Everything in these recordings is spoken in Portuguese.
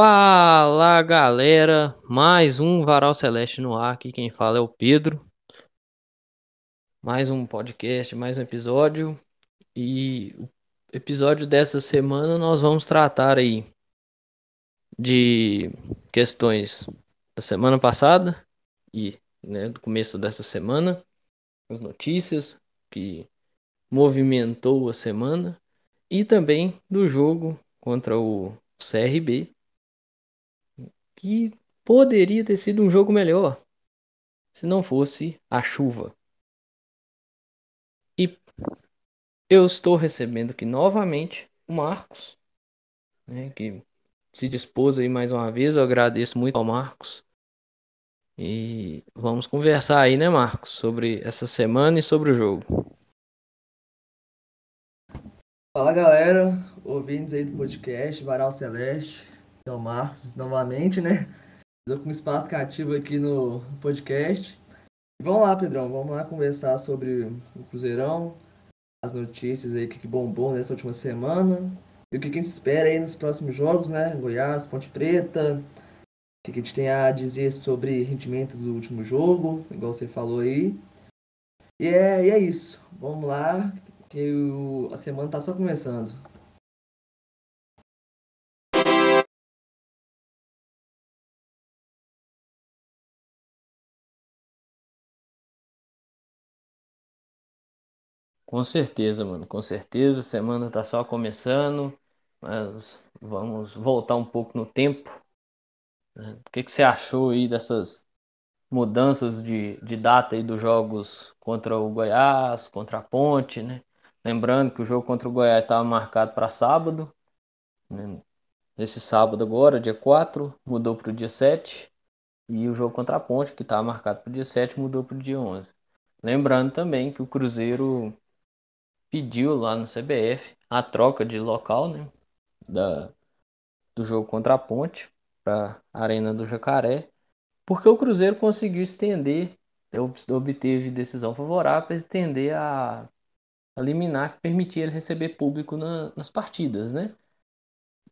Fala galera, mais um Varal Celeste no ar. Aqui quem fala é o Pedro. Mais um podcast, mais um episódio. E o episódio dessa semana nós vamos tratar aí de questões da semana passada e né, do começo dessa semana, as notícias que movimentou a semana e também do jogo contra o CRB que poderia ter sido um jogo melhor se não fosse a chuva. E eu estou recebendo aqui novamente o Marcos, né, que se dispôs aí mais uma vez. Eu agradeço muito ao Marcos. E vamos conversar aí, né, Marcos, sobre essa semana e sobre o jogo. Fala galera, ouvintes aí do podcast Varal Celeste. Então, Marcos, novamente, né? Estou com espaço cativo aqui no podcast. Vamos lá, Pedrão, vamos lá conversar sobre o Cruzeirão, as notícias aí que bombou nessa última semana e o que a gente espera aí nos próximos jogos, né? Goiás, Ponte Preta, o que a gente tem a dizer sobre rendimento do último jogo, igual você falou aí. E é, e é isso. Vamos lá, que o, a semana tá só começando. Com certeza, mano, com certeza. Semana tá só começando, mas vamos voltar um pouco no tempo. né? O que que você achou aí dessas mudanças de, de data aí dos jogos contra o Goiás, contra a Ponte, né? Lembrando que o jogo contra o Goiás estava marcado para sábado, né? Esse sábado agora, dia 4, mudou para o dia 7. E o jogo contra a Ponte, que estava marcado para o dia 7, mudou para o dia 11. Lembrando também que o Cruzeiro pediu lá no CBF a troca de local, né, da, do jogo contra a Ponte para a Arena do Jacaré, porque o Cruzeiro conseguiu estender, obteve decisão favorável para estender a, a liminar que permitia ele receber público na, nas partidas, né?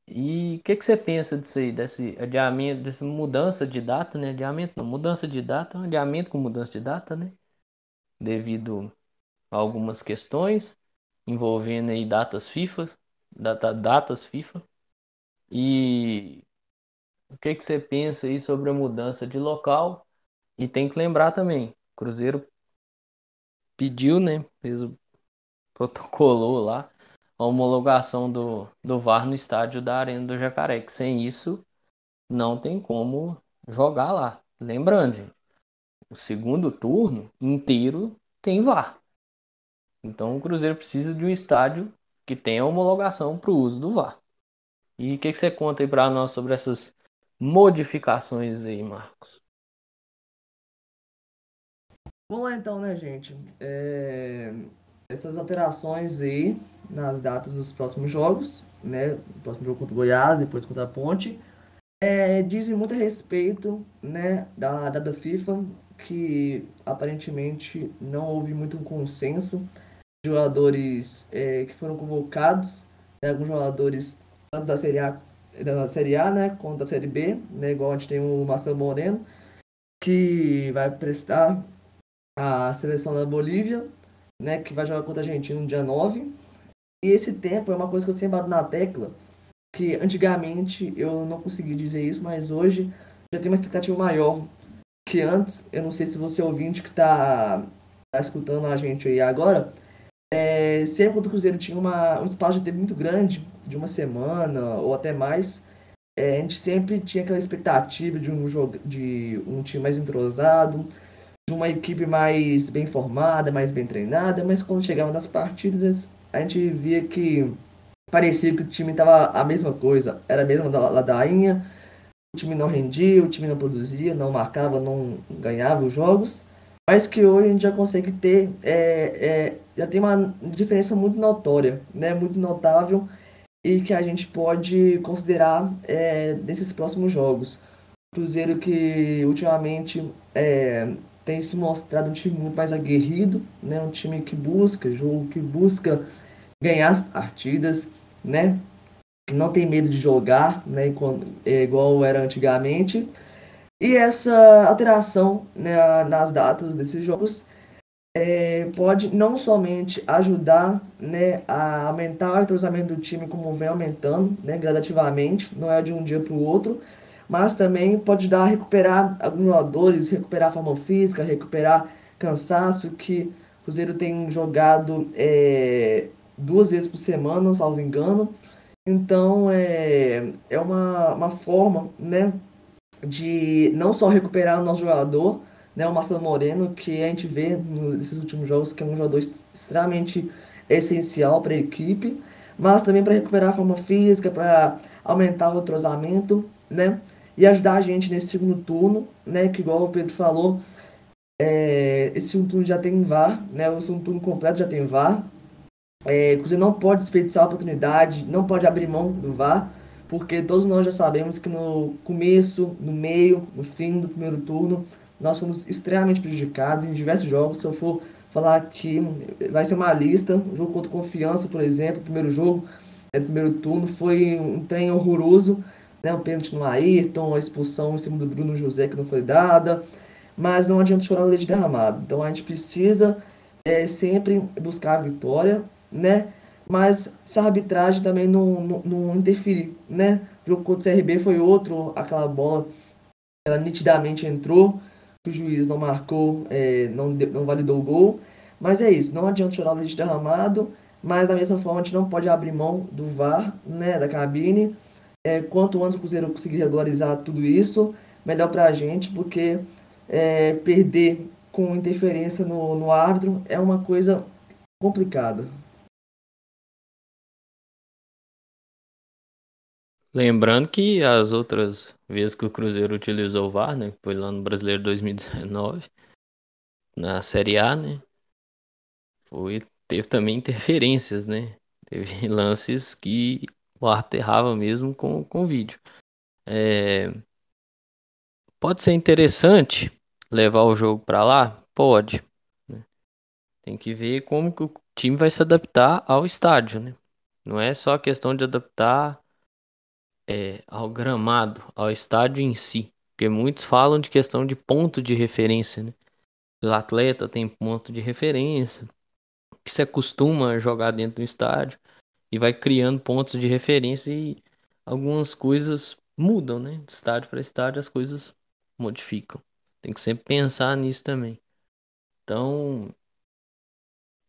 E o que, que você pensa disso aí, desse adiamento, dessa mudança de data, né? Adiamento não, mudança de data, adiamento com mudança de data, né? Devido a algumas questões envolvendo aí datas FIFA, data, datas FIFA. E o que, que você pensa aí sobre a mudança de local? E tem que lembrar também, Cruzeiro pediu, né? Fez o protocolou lá a homologação do, do VAR no estádio da Arena do Jacaré, que sem isso não tem como jogar lá. Lembrando, o segundo turno inteiro tem VAR. Então o Cruzeiro precisa de um estádio que tenha homologação para o uso do VAR. E o que, que você conta aí para nós sobre essas modificações aí, Marcos? Vamos lá então, né, gente? É, Essas alterações aí nas datas dos próximos jogos, né? O próximo jogo contra o Goiás, depois contra a Ponte, é, dizem muito a respeito, né, da data FIFA, que aparentemente não houve muito um consenso jogadores é, que foram convocados, né, alguns jogadores tanto da Série A, da Série A, né, quanto da Série B, né, igual a gente tem o Marcelo Moreno, que vai prestar a seleção da Bolívia, né, que vai jogar contra a Argentina no dia 9. E esse tempo é uma coisa que eu sempre bato na tecla, que antigamente eu não consegui dizer isso, mas hoje já tem uma expectativa maior que antes. Eu não sei se você ouvinte que está tá escutando a gente aí agora, sempre quando o Cruzeiro tinha uma, um espaço de tempo muito grande, de uma semana ou até mais, é, a gente sempre tinha aquela expectativa de um, jogo, de um time mais entrosado, de uma equipe mais bem formada, mais bem treinada, mas quando chegava nas partidas a gente via que parecia que o time estava a mesma coisa, era a mesma ladainha, o time não rendia, o time não produzia, não marcava, não ganhava os jogos, mas que hoje a gente já consegue ter, é, é, já tem uma diferença muito notória, né, muito notável, e que a gente pode considerar é, nesses próximos jogos. Cruzeiro que ultimamente é, tem se mostrado um time muito mais aguerrido, né? Um time que busca jogo, que busca ganhar as partidas, né? que não tem medo de jogar, né, é igual era antigamente. E essa alteração né, nas datas desses jogos é, pode não somente ajudar né, a aumentar o entrosamento do time, como vem aumentando né, gradativamente, não é de um dia para o outro, mas também pode dar a recuperar alguns jogadores, recuperar forma física, recuperar cansaço, que o Cruzeiro tem jogado é, duas vezes por semana, salvo engano. Então é, é uma, uma forma né, de não só recuperar o nosso jogador, né, o Marcelo Moreno, que a gente vê nesses últimos jogos que é um jogador extremamente essencial para a equipe, mas também para recuperar a forma física, para aumentar o entrosamento, né? E ajudar a gente nesse segundo turno, né? Que igual o Pedro falou, é, esse segundo turno já tem VAR, né? O segundo turno completo já tem VAR. É, você não pode desperdiçar a oportunidade, não pode abrir mão do VAR, porque todos nós já sabemos que no começo, no meio, no fim do primeiro turno, nós fomos extremamente prejudicados em diversos jogos. Se eu for falar aqui, vai ser uma lista. O jogo contra Confiança, por exemplo, o primeiro jogo, é, primeiro turno, foi um trem horroroso. Né? O pênalti no Ayrton, a expulsão em cima do Bruno José que não foi dada. Mas não adianta chorar leite derramado. Então a gente precisa é, sempre buscar a vitória, né? Mas se a arbitragem também não, não, não interferir, né? O jogo contra o CRB foi outro, aquela bola, ela nitidamente entrou, o juiz não marcou, é, não, não validou o gol. Mas é isso, não adianta chorar o leite derramado, mas da mesma forma a gente não pode abrir mão do VAR, né, da cabine. É, quanto antes o Cruzeiro conseguir regularizar tudo isso, melhor para a gente, porque é, perder com interferência no, no árbitro é uma coisa complicada. Lembrando que as outras vezes que o Cruzeiro utilizou o VAR, né, foi lá no Brasileiro 2019, na Série A, né, foi, teve também interferências, né, teve lances que o árbitro errava mesmo com, com o vídeo. É, pode ser interessante levar o jogo para lá? Pode. Né? Tem que ver como que o time vai se adaptar ao estádio, né? Não é só questão de adaptar é, ao gramado, ao estádio em si. Porque muitos falam de questão de ponto de referência, né? O atleta tem ponto de referência, que se acostuma a jogar dentro do estádio e vai criando pontos de referência e algumas coisas mudam, né? De estádio para estádio as coisas modificam. Tem que sempre pensar nisso também. Então,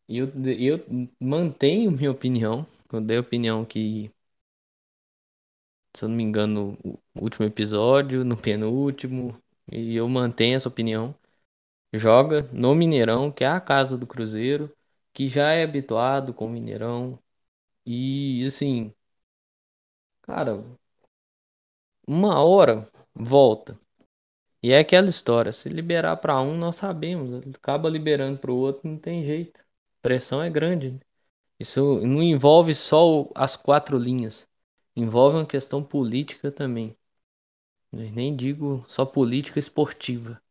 eu, eu mantenho minha opinião. Eu dei a opinião que se eu não me engano, no último episódio, no penúltimo, e eu mantenho essa opinião. Joga no Mineirão, que é a casa do Cruzeiro, que já é habituado com o Mineirão. E assim, cara, uma hora volta. E é aquela história, se liberar para um, nós sabemos, acaba liberando para o outro, não tem jeito. Pressão é grande. Né? Isso não envolve só as quatro linhas envolve uma questão política também. Eu nem digo só política esportiva.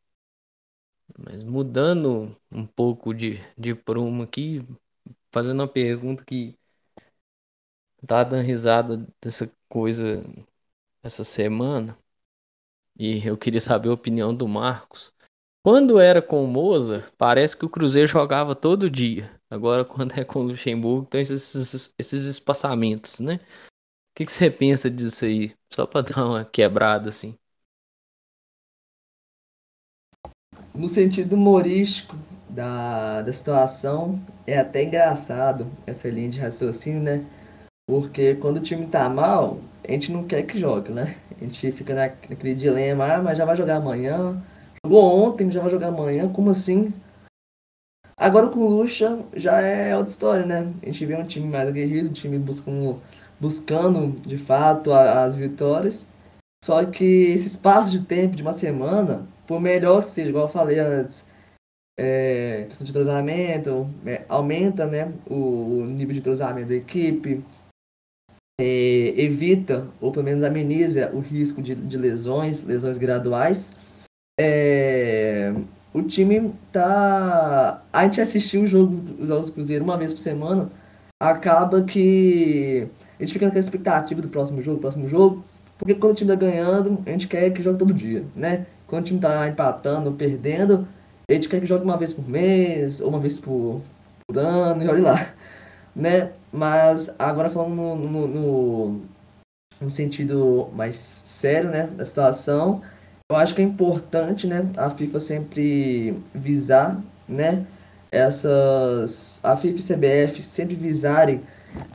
Mas mudando um pouco de, de prumo aqui, fazendo uma pergunta que tá dando risada dessa coisa essa semana. E eu queria saber a opinião do Marcos. Quando era com o Moza, parece que o Cruzeiro jogava todo dia. Agora, quando é com o Luxemburgo, tem esses, esses espaçamentos, né? Que, que você pensa disso aí? Só para dar uma quebrada assim. No sentido humorístico da, da situação, é até engraçado essa linha de raciocínio, né? Porque quando o time tá mal, a gente não quer que jogue, né? A gente fica naquele dilema, ah, mas já vai jogar amanhã. Jogou ontem, já vai jogar amanhã, como assim? Agora com o Lucha já é outra história, né? A gente vê um time mais aguerrido, um time busca um buscando de fato as vitórias. Só que esse espaço de tempo de uma semana, por melhor que seja, igual eu falei antes, é, questão de entrosamento, é, aumenta né, o, o, nível de entrosamento da equipe, é, evita, ou pelo menos ameniza o risco de, de lesões, lesões graduais. É, o time tá. A gente assistiu o jogo, os jogos do Cruzeiro uma vez por semana, acaba que a gente fica naquela expectativa do próximo jogo, próximo jogo, porque quando o time tá ganhando, a gente quer que jogue todo dia, né? Quando o time tá empatando, perdendo, a gente quer que jogue uma vez por mês, ou uma vez por, por ano, e olha lá, né? Mas agora falando no, no, no, no sentido mais sério, né, da situação, eu acho que é importante, né, a FIFA sempre visar, né, essas a FIFA e CBF sempre visarem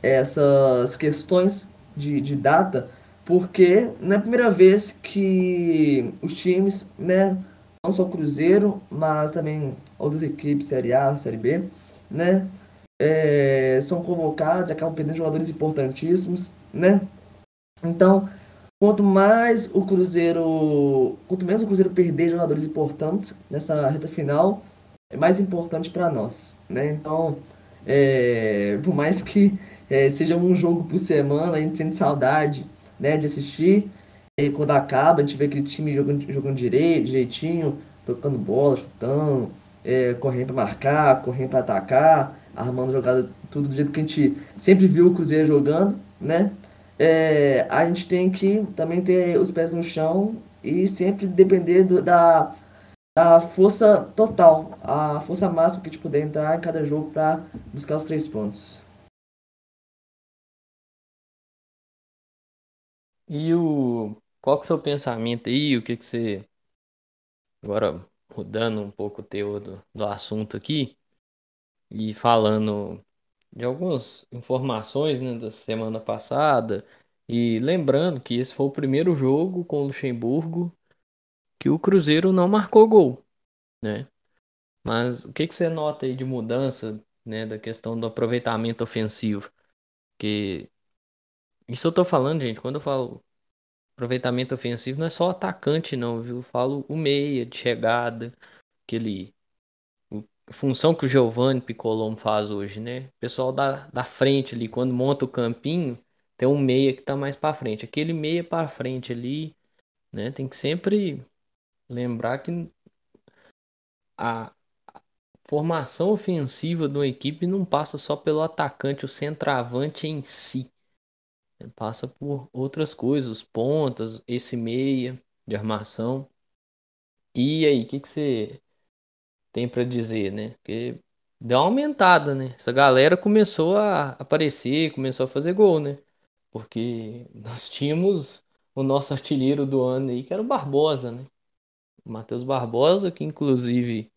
essas questões de, de data, porque não é a primeira vez que os times, né, não só o Cruzeiro, mas também outras equipes, Série A, Série B, né, é, são convocados, acabam perdendo jogadores importantíssimos, né? Então, quanto mais o Cruzeiro, quanto menos o Cruzeiro perder jogadores importantes nessa reta final, é mais importante para nós, né? Então, é, por mais que é, seja um jogo por semana, a gente sente saudade, né, de assistir. E quando acaba, a gente vê aquele time jogando, jogando direito, jeitinho, tocando bola, chutando, é, correndo para marcar, correndo para atacar, armando jogada, tudo do jeito que a gente sempre viu o Cruzeiro jogando, né? É, a gente tem que também ter os pés no chão e sempre depender do, da, da força total, a força máxima que a gente puder entrar em cada jogo para buscar os três pontos. E o qual que é o seu pensamento aí? O que que você agora mudando um pouco o teor do, do assunto aqui e falando de algumas informações, né, da semana passada e lembrando que esse foi o primeiro jogo com o Luxemburgo que o Cruzeiro não marcou gol, né? Mas o que que você nota aí de mudança, né, da questão do aproveitamento ofensivo? Que isso eu tô falando, gente, quando eu falo aproveitamento ofensivo, não é só atacante não, viu? Eu falo o meia de chegada, aquele função que o Giovanni Piccolombo faz hoje, né? O pessoal da, da frente ali, quando monta o campinho, tem um meia que tá mais para frente. Aquele meia para frente ali, né? Tem que sempre lembrar que a formação ofensiva de uma equipe não passa só pelo atacante, o centroavante em si. Passa por outras coisas, pontas, esse meia de armação. E aí, o que, que você tem para dizer, né? Porque deu uma aumentada, né? Essa galera começou a aparecer, começou a fazer gol, né? Porque nós tínhamos o nosso artilheiro do ano aí, que era o Barbosa, né? O Matheus Barbosa, que inclusive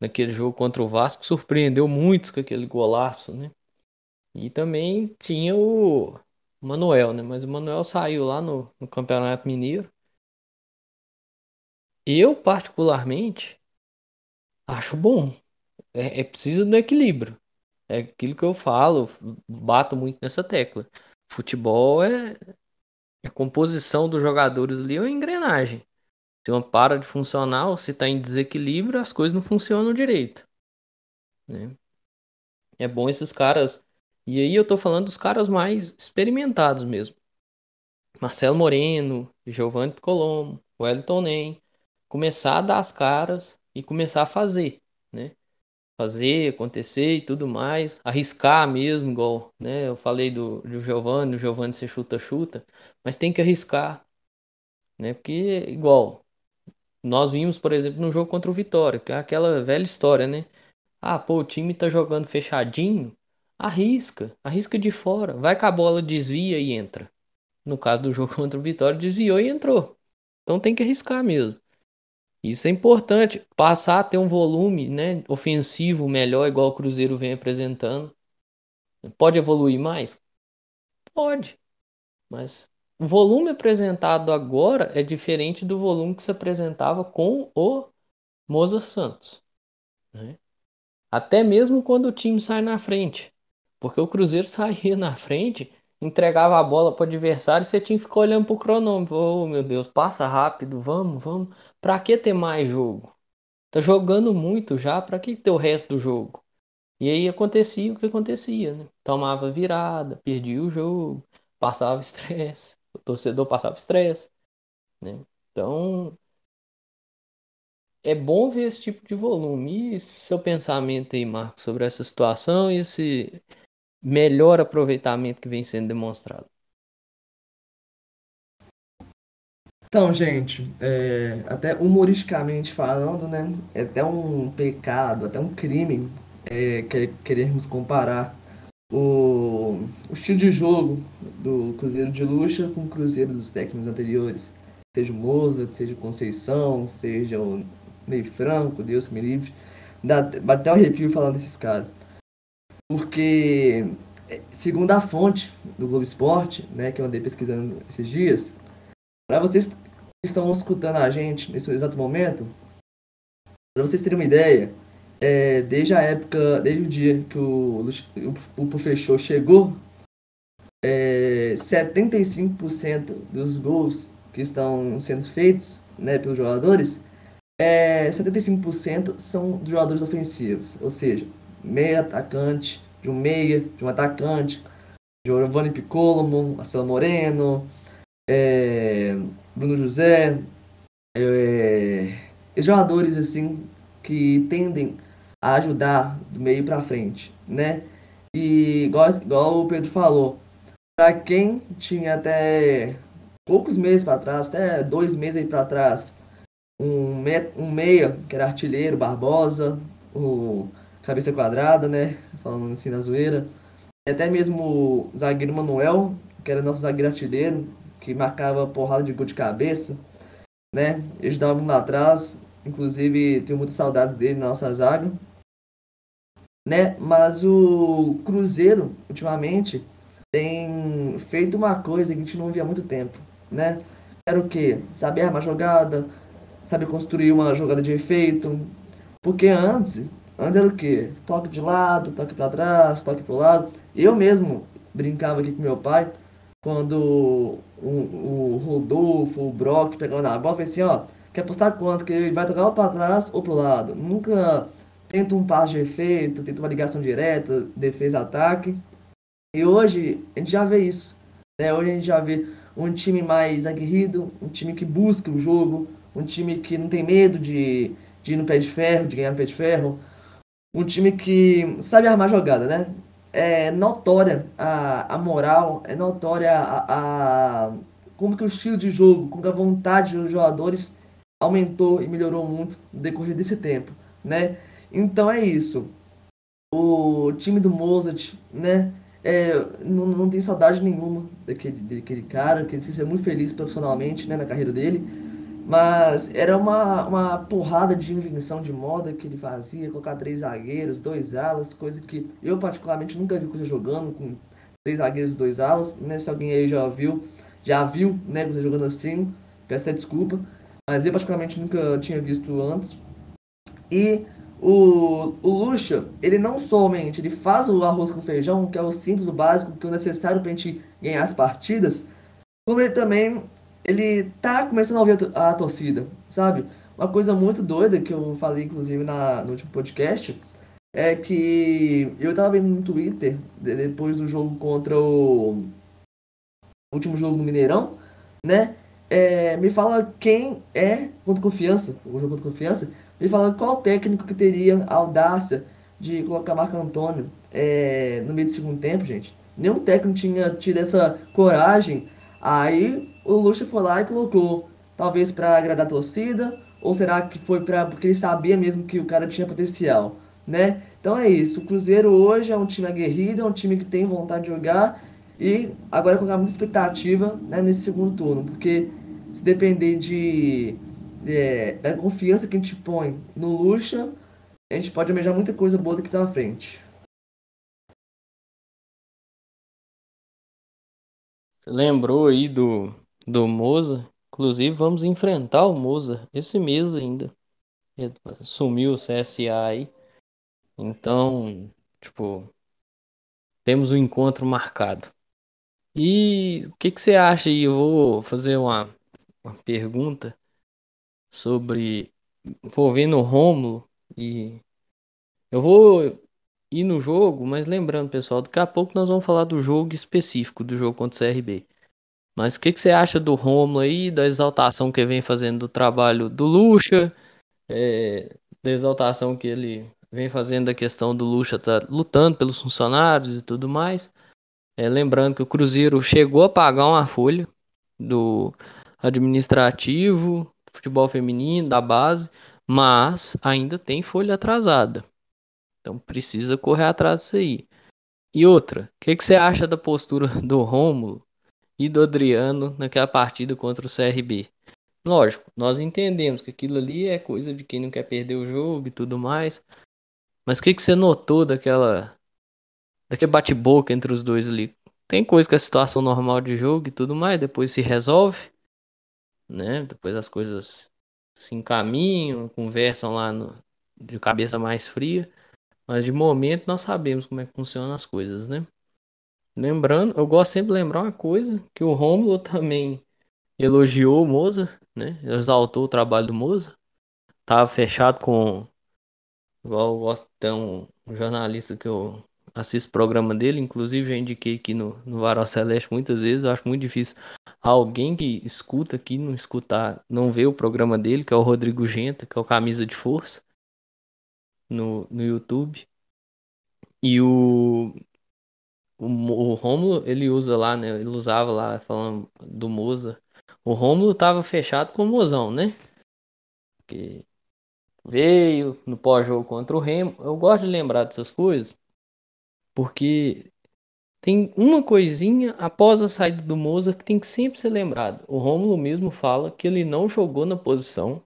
naquele jogo contra o Vasco surpreendeu muitos com aquele golaço, né? E também tinha o Manuel, né? Mas o Manuel saiu lá no, no Campeonato Mineiro. Eu, particularmente, acho bom. É, é preciso do equilíbrio. É aquilo que eu falo, bato muito nessa tecla. Futebol é, é a composição dos jogadores ali, é uma engrenagem. Se uma para de funcionar ou se está em desequilíbrio, as coisas não funcionam direito. Né? É bom esses caras. E aí eu tô falando dos caras mais experimentados mesmo. Marcelo Moreno, Giovanni Picolomo, Wellington Nem. Começar a dar as caras e começar a fazer, né? Fazer, acontecer e tudo mais, arriscar mesmo, igual, né? Eu falei do, do Giovanni, o Giovanni se chuta, chuta, mas tem que arriscar, né? Porque, igual, nós vimos, por exemplo, no jogo contra o Vitória, que é aquela velha história, né? Ah, pô, o time tá jogando fechadinho, arrisca, arrisca de fora, vai com a bola, desvia e entra. No caso do jogo contra o Vitória, desviou e entrou. Então tem que arriscar mesmo. Isso é importante, passar a ter um volume né, ofensivo melhor, igual o Cruzeiro vem apresentando. Pode evoluir mais? Pode. Mas o volume apresentado agora é diferente do volume que se apresentava com o Mozart Santos. Né? Até mesmo quando o time sai na frente. Porque o Cruzeiro saía na frente, entregava a bola para o adversário e você tinha que ficar olhando para o cronômetro. Oh, meu Deus, passa rápido, vamos, vamos. Para que ter mais jogo? Tá jogando muito já, para que ter o resto do jogo? E aí acontecia o que acontecia, né? Tomava virada, perdia o jogo, passava estresse, o torcedor passava estresse, né? Então, é bom ver esse tipo de volume. E seu pensamento aí, Marcos, sobre essa situação e esse melhor aproveitamento que vem sendo demonstrado? Então, gente, é, até humoristicamente falando, né, é até um pecado, até um crime é, que, querermos comparar o, o estilo de jogo do Cruzeiro de Lucha com o Cruzeiro dos técnicos anteriores. Seja o Mozart, seja o Conceição, seja o Ney Franco, Deus me livre. Dá, até um arrepio falando desses caras. Porque, é, segundo a fonte do Globo Esporte, né, que eu andei pesquisando esses dias, para vocês que estão escutando a gente nesse exato momento, para vocês terem uma ideia, é, desde a época, desde o dia que o, o, o professor chegou, é, 75% dos gols que estão sendo feitos né, pelos jogadores, é, 75% são dos jogadores ofensivos, ou seja, meia atacante, de um meia, de um atacante, Giovanni Piccolo, Marcelo Moreno, é, Bruno José, é, jogadores assim que tendem a ajudar do meio para frente, né? E igual, igual o Pedro falou, para quem tinha até poucos meses para trás, até dois meses aí para trás, um, me, um meia que era artilheiro, Barbosa, o cabeça quadrada, né? Falando assim na zoeira. E até mesmo o zagueiro Manuel, que era nosso zagueiro artilheiro, que marcava porrada de gol de cabeça, né? Ele ajudava muito lá atrás. Inclusive, tenho muitas saudades dele na nossa zaga. Né? Mas o Cruzeiro, ultimamente, tem feito uma coisa que a gente não via há muito tempo, né? Era o quê? Saber armar jogada, saber construir uma jogada de efeito. Porque antes, antes era o quê? Toque de lado, toque para trás, toque pro lado. Eu mesmo brincava aqui com meu pai, quando o, o Rodolfo, o Brock pegavam na bola, falei assim, ó, quer apostar quanto? Que ele vai tocar ou para trás ou pro lado. Nunca tenta um passe de efeito, tenta uma ligação direta, defesa, ataque. E hoje a gente já vê isso. Né? Hoje a gente já vê um time mais aguerrido, um time que busca o jogo, um time que não tem medo de, de ir no pé de ferro, de ganhar no pé de ferro, um time que sabe armar jogada, né? É notória a, a moral, é notória a, a como que o estilo de jogo, como que a vontade dos jogadores aumentou e melhorou muito no decorrer desse tempo, né? Então é isso. O time do Mozart, né? É, não, não tem saudade nenhuma daquele, daquele cara, que ele se é muito feliz profissionalmente né, na carreira dele. Mas era uma, uma porrada de invenção de moda que ele fazia, colocar três zagueiros, dois alas, coisa que eu particularmente nunca vi você jogando com três zagueiros dois alas. Né? Se alguém aí já viu, já viu né, você jogando assim, peço até desculpa. Mas eu particularmente nunca tinha visto antes. E o, o Lucha, ele não somente ele faz o arroz com feijão, que é o simples, o básico, que é o necessário para a gente ganhar as partidas, como ele também ele tá começando a ouvir a, a, torcida, sabe? Uma coisa muito doida que eu falei, inclusive, na, no último podcast, é que eu tava vendo no Twitter, depois do jogo contra o último jogo no Mineirão, né? É, me fala quem é contra confiança, o jogo contra confiança, ele falando qual técnico que teria a audácia de colocar Marco Antônio é, no meio do segundo tempo, gente. Nenhum técnico tinha tido essa coragem. Aí o Lucha foi lá e colocou. Talvez para agradar a torcida, ou será que foi para porque ele sabia mesmo que o cara tinha potencial, né? Então é isso. O Cruzeiro hoje é um time aguerrido, é um time que tem vontade de jogar e agora colocar muita expectativa né, nesse segundo turno, porque se depender de é, da confiança que a gente põe no Lucha, a gente pode almejar muita coisa boa daqui pra frente. Lembrou aí do, do Moza? Inclusive, vamos enfrentar o Moza esse mês ainda. Ele sumiu o CSA aí. Então, tipo, temos um encontro marcado. E o que, que você acha aí? Eu vou fazer uma, uma pergunta sobre envolvendo o Rômulo e eu vou ir no jogo, mas lembrando, pessoal, daqui a pouco nós vamos falar do jogo específico do jogo contra o CRB. Mas o que, que você acha do Rômulo aí, da exaltação que vem fazendo do trabalho do Lucha, é, da exaltação que ele vem fazendo a questão do Lucha tá lutando pelos funcionários e tudo mais. É, lembrando que o Cruzeiro chegou a pagar uma folha do administrativo, futebol feminino, da base, mas ainda tem folha atrasada. Então precisa correr atrás disso aí. E outra, o que, que você acha da postura do Rômulo e do Adriano naquela partida contra o CRB? Lógico, nós entendemos que aquilo ali é coisa de quem não quer perder o jogo e tudo mais. Mas o que, que você notou daquela. daquele bate-boca entre os dois ali? Tem coisa que é situação normal de jogo e tudo mais, depois se resolve, né? Depois as coisas se encaminham, conversam lá no, de cabeça mais fria. Mas de momento nós sabemos como é que funcionam as coisas, né? Lembrando, eu gosto sempre de lembrar uma coisa, que o Romulo também elogiou o Moza, né? Exaltou o trabalho do Moza. Tava fechado com. Igual eu gosto de um, um jornalista que eu assisto o programa dele, inclusive já indiquei aqui no, no Varal Celeste muitas vezes. Eu acho muito difícil alguém que escuta aqui não escutar, não ver o programa dele, que é o Rodrigo Genta, que é o Camisa de Força, no, no YouTube. E o, o, o Romulo, ele usa lá, né? Ele usava lá, falando do Moza. O Romulo tava fechado com o Mozão, né? Veio no pós-jogo contra o Remo. Eu gosto de lembrar dessas coisas porque tem uma coisinha após a saída do Moza que tem que sempre ser lembrado. O Romulo mesmo fala que ele não jogou na posição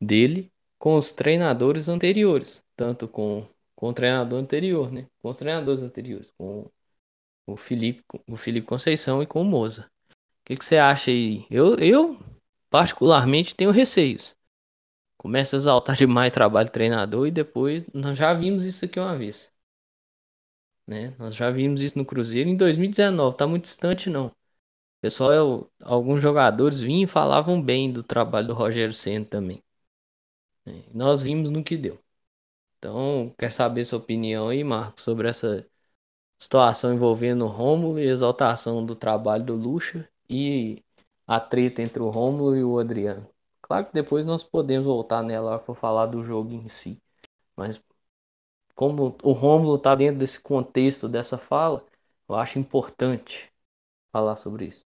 dele com os treinadores anteriores, tanto com, com o treinador anterior, né? Com os treinadores anteriores, com o Felipe, o Felipe Conceição e com o Moza. O que, que você acha aí? Eu, eu particularmente tenho receios. Começa a exaltar demais trabalho do treinador e depois nós já vimos isso aqui uma vez. Né? Nós já vimos isso no Cruzeiro em 2019, tá muito distante não. Pessoal, eu, alguns jogadores vinham e falavam bem do trabalho do Rogério Senna também. Né? Nós vimos no que deu. Então, quer saber sua opinião aí, Marcos, sobre essa situação envolvendo o Rômulo e exaltação do trabalho do Lucha e a treta entre o Rômulo e o Adriano. Claro que depois nós podemos voltar nela para falar do jogo em si, mas como o Rômulo está dentro desse contexto dessa fala, eu acho importante falar sobre isso.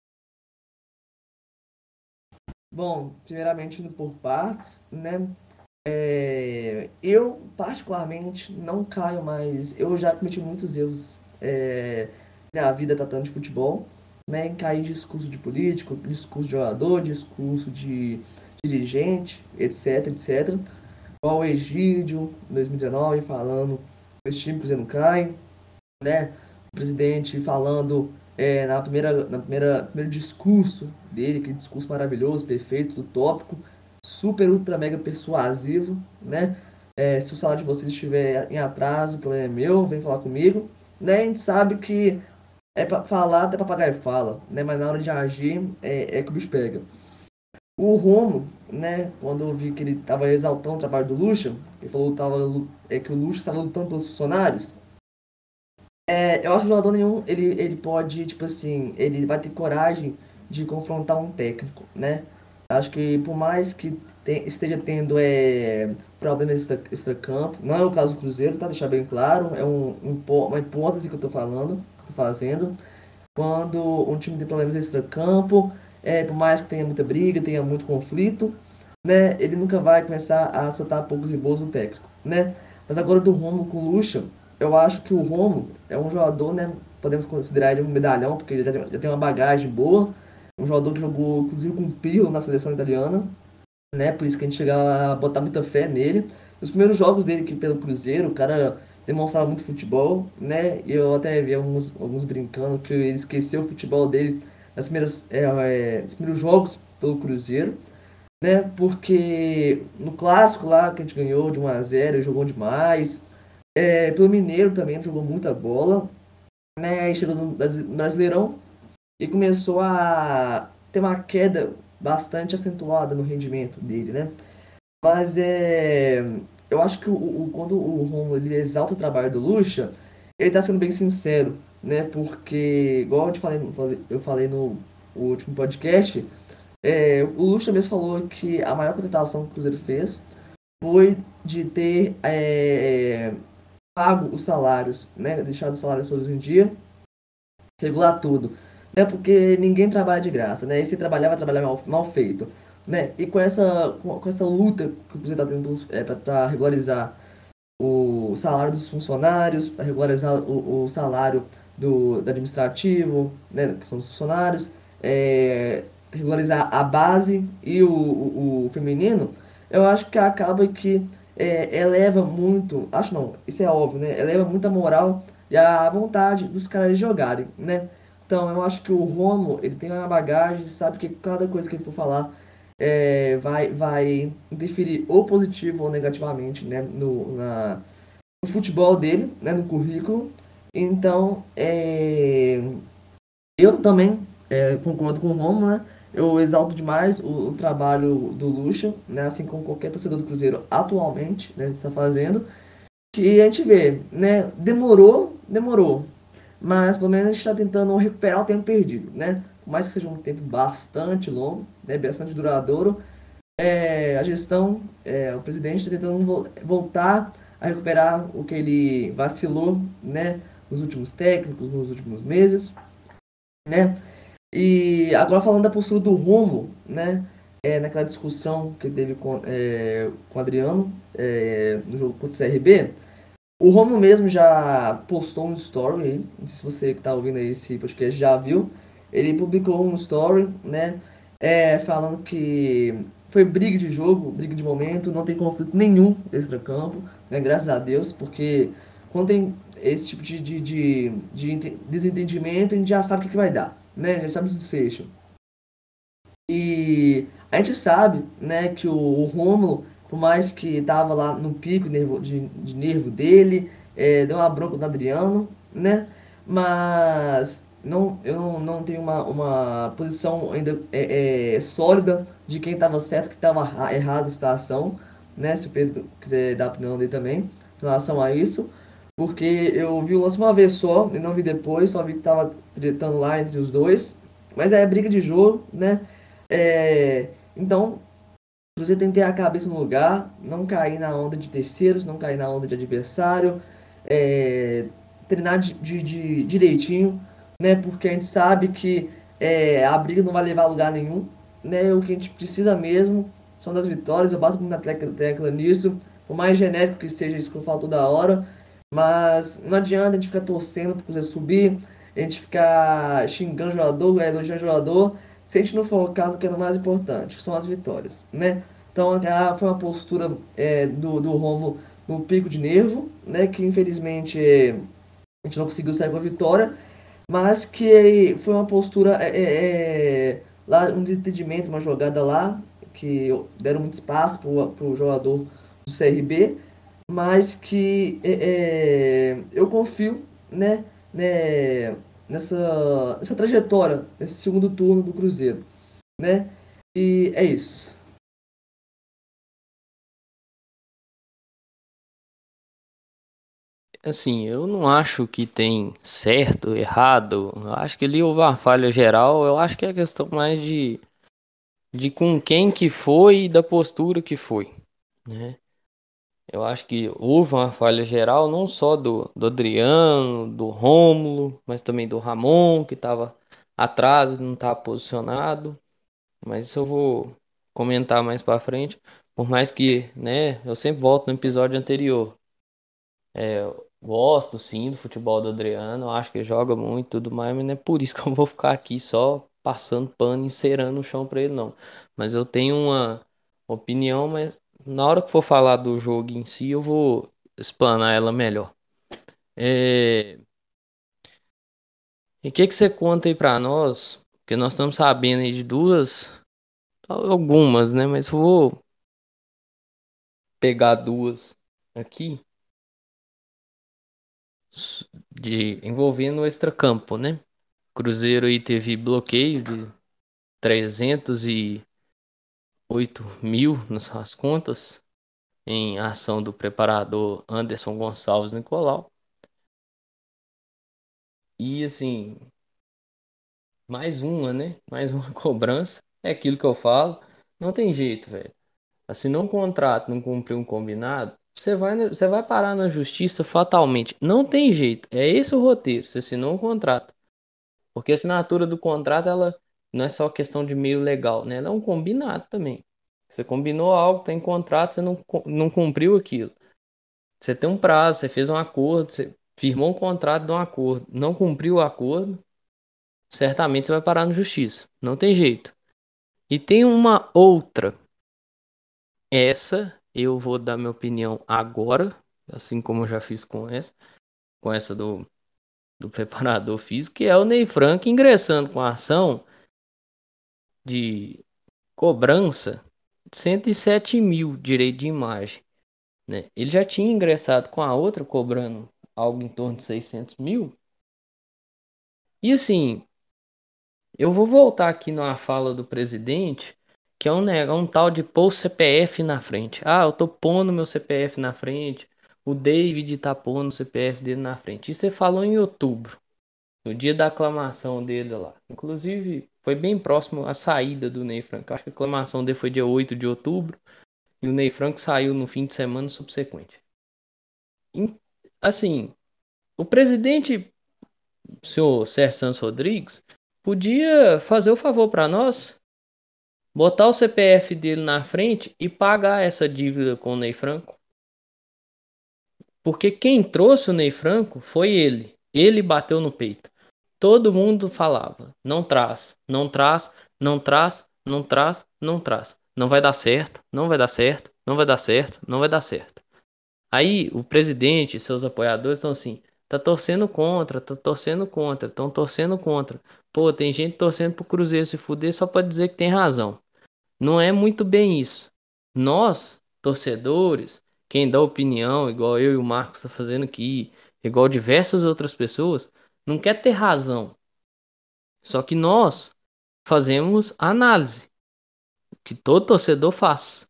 Bom, primeiramente por partes, né? É, eu particularmente não caio mais. Eu já cometi muitos erros é, na vida tratando de futebol, né? Em cair em discurso de político, discurso de jogador, discurso de dirigente, etc, etc o Egídio, em 2019, falando que esse time Cruzeiro não cai, né? O presidente falando é, na primeira, na primeira primeiro discurso dele, aquele discurso maravilhoso, perfeito, utópico, super, ultra, mega persuasivo, né? É, se o salário de vocês estiver em atraso, o problema é meu, vem falar comigo, né? A gente sabe que é para falar, até papagaio fala, né? Mas na hora de agir, é, é que o bicho pega. O Romo, né, quando eu vi que ele estava exaltando o trabalho do Lucha, ele falou que, tava, é, que o Lucha estava lutando pelos funcionários, é, eu acho que jogador nenhum, ele, ele pode, tipo assim, ele vai ter coragem de confrontar um técnico, né? Acho que por mais que te, esteja tendo é, problemas extra-campo, não é o caso do Cruzeiro, tá? Deixar bem claro, é um, um, uma hipótese que eu tô falando, que tô fazendo. Quando um time tem problemas extra-campo, é, por mais que tenha muita briga, tenha muito conflito, né, ele nunca vai começar a soltar poucos e boas no técnico, né? Mas agora do Romulo com o Lucha, eu acho que o Romulo é um jogador, né, podemos considerar ele um medalhão, porque ele já tem uma bagagem boa, um jogador que jogou inclusive com Pirlo na seleção italiana, né, por isso que a gente chega a botar muita fé nele. Os primeiros jogos dele aqui pelo Cruzeiro, o cara demonstrava muito futebol, né, e eu até vi alguns, alguns brincando que ele esqueceu o futebol dele nas primeiras, é, é, nos primeiros jogos pelo Cruzeiro, né? Porque no clássico lá que a gente ganhou de 1 a 0 ele jogou demais. É, pelo Mineiro também jogou muita bola, né? E chegou no Brasileirão e começou a ter uma queda bastante acentuada no rendimento dele, né? Mas é, eu acho que o, o quando o Romulo ele exalta o trabalho do Lucha, ele está sendo bem sincero né? Porque, igual eu, te falei, eu falei no último podcast, é, o Lucha mesmo falou que a maior contratação que o Cruzeiro fez foi de ter é, pago os salários, né? Deixado os salários todos em dia, regular tudo. Né? Porque ninguém trabalha de graça, né? E se trabalhar, vai trabalhar mal, mal feito. Né? E com essa, com, essa luta que você está tendo é, para regularizar o salário dos funcionários, para regularizar o, o salário do, do, administrativo, né, que são os funcionários, é, regularizar a base e o, o, o, feminino, eu acho que acaba que é, eleva muito, acho não, isso é óbvio, né, eleva muito a moral e a vontade dos caras jogarem, né. Então eu acho que o Romo, ele tem uma bagagem, sabe que cada coisa que ele for falar é, vai, vai interferir ou positivo ou negativamente né, no, na, no futebol dele, né, no currículo. Então, é, eu também é, concordo com o Romo, né? Eu exalto demais o, o, trabalho do Lucha, né? Assim como qualquer torcedor do Cruzeiro atualmente né, está fazendo. Que a gente vê, né? Demorou, demorou. Mas pelo menos a gente está tentando recuperar o tempo perdido, né? Por mais que seja um tempo bastante longo, né? Bastante duradouro. É, a gestão, é, o presidente está tentando vo voltar a recuperar o que ele vacilou, né? Nos últimos técnicos, nos últimos meses, né? E agora falando da postura do Romo, né? É, naquela discussão que teve com, é, com o Adriano é, no jogo contra o CRB, o Romo mesmo já postou um story, não sei se você que está ouvindo aí esse podcast já viu, ele publicou um story, né, é, falando que foi briga de jogo, briga de momento, não tem conflito nenhum extra-campo, né, graças a Deus, porque quando tem esse tipo de, de, de, de desentendimento, a gente já sabe o que, que vai dar né? Já sabe o desfecho. E a gente sabe, né, que o, o Rômulo, por mais que tava lá no pico de nervo, de, de nervo dele, é, deu uma bronca do Adriano, né? Mas não, eu não, não tenho uma, uma posição ainda é, é, sólida de quem estava certo, que estava errado a situação, né? Se o Pedro quiser dar opinião dele também em relação a isso. Porque eu vi o lance uma vez só e não vi depois, só vi que tava tretando lá entre os dois. Mas é briga de jogo, né? É, então, você tem que ter a cabeça no lugar, não cair na onda de terceiros, não cair na onda de adversário, é, treinar de, de, de, direitinho, né? Porque a gente sabe que é, a briga não vai levar a lugar nenhum, né? O que a gente precisa mesmo são das vitórias. Eu bato muito na tecla, tecla nisso, por mais genérico que seja isso que eu falo toda hora mas não adianta a gente ficar torcendo para Cruzeiro subir, a gente ficar xingando o jogador, elogiando o jogador, se a gente não focar no que é o mais importante, que são as vitórias, né? Então foi uma postura é, do, do Romo no pico de nervo, né? Que infelizmente a gente não conseguiu sair com a vitória, mas que foi uma postura é, é, é lá um desentendimento, uma jogada lá que deram muito espaço para o jogador do CRB mas que é, é, eu confio né, né, nessa, nessa trajetória, nesse segundo turno do Cruzeiro. Né? E é isso. Assim, eu não acho que tem certo, errado. Eu acho que ali houve uma falha geral. Eu acho que é questão mais de, de com quem que foi e da postura que foi. Né? Eu acho que houve uma falha geral, não só do, do Adriano, do Rômulo, mas também do Ramon, que estava atrás não estava posicionado. Mas isso eu vou comentar mais para frente. Por mais que, né, eu sempre volto no episódio anterior. É, gosto sim do futebol do Adriano, acho que joga muito e tudo mais, mas não é por isso que eu vou ficar aqui só passando pano e encerando o chão para ele, não. Mas eu tenho uma opinião, mas na hora que for falar do jogo em si, eu vou explanar ela melhor. É... E o que, que você conta aí pra nós? Porque nós estamos sabendo aí de duas, algumas, né? Mas vou pegar duas aqui de envolvendo o extracampo, né? Cruzeiro aí teve bloqueio de 300 e 8 mil nas contas, em ação do preparador Anderson Gonçalves Nicolau. E assim, mais uma, né? Mais uma cobrança. É aquilo que eu falo. Não tem jeito, velho. assinou um contrato, não cumpriu um combinado, você vai, você vai parar na justiça fatalmente. Não tem jeito. É esse o roteiro. Você assinou um contrato. Porque a assinatura do contrato, ela não é só questão de meio legal, né? Ela é um combinado também. Você combinou algo, tem contrato, você não, não cumpriu aquilo. Você tem um prazo, você fez um acordo, você firmou um contrato de um acordo, não cumpriu o acordo, certamente você vai parar na justiça. Não tem jeito. E tem uma outra. Essa eu vou dar minha opinião agora, assim como eu já fiz com essa, com essa do, do preparador físico, que é o Ney Franco ingressando com a ação de cobrança de 107 mil direito de imagem. Né? Ele já tinha ingressado com a outra cobrando algo em torno de 600 mil. E assim, eu vou voltar aqui na fala do presidente, que é um, né, um tal de pôr o CPF na frente. Ah, eu tô pondo meu CPF na frente. O David tá pondo o CPF dele na frente. Isso você falou em outubro, no dia da aclamação dele lá. Inclusive, foi bem próximo à saída do Ney Franco. Acho que a aclamação dele foi dia 8 de outubro. E o Ney Franco saiu no fim de semana subsequente. Assim, o presidente, o senhor Sérgio Santos Rodrigues, podia fazer o favor para nós, botar o CPF dele na frente e pagar essa dívida com o Ney Franco. Porque quem trouxe o Ney Franco foi ele. Ele bateu no peito. Todo mundo falava: não traz, não traz, não traz, não traz, não traz. Não vai dar certo, não vai dar certo, não vai dar certo, não vai dar certo. Aí o presidente e seus apoiadores estão assim: tá torcendo contra, tá torcendo contra, estão torcendo contra. Pô, tem gente torcendo pro Cruzeiro se fuder só para dizer que tem razão. Não é muito bem isso. Nós, torcedores, quem dá opinião, igual eu e o Marcos está fazendo aqui, igual diversas outras pessoas, não quer ter razão. Só que nós fazemos análise, que todo torcedor faz.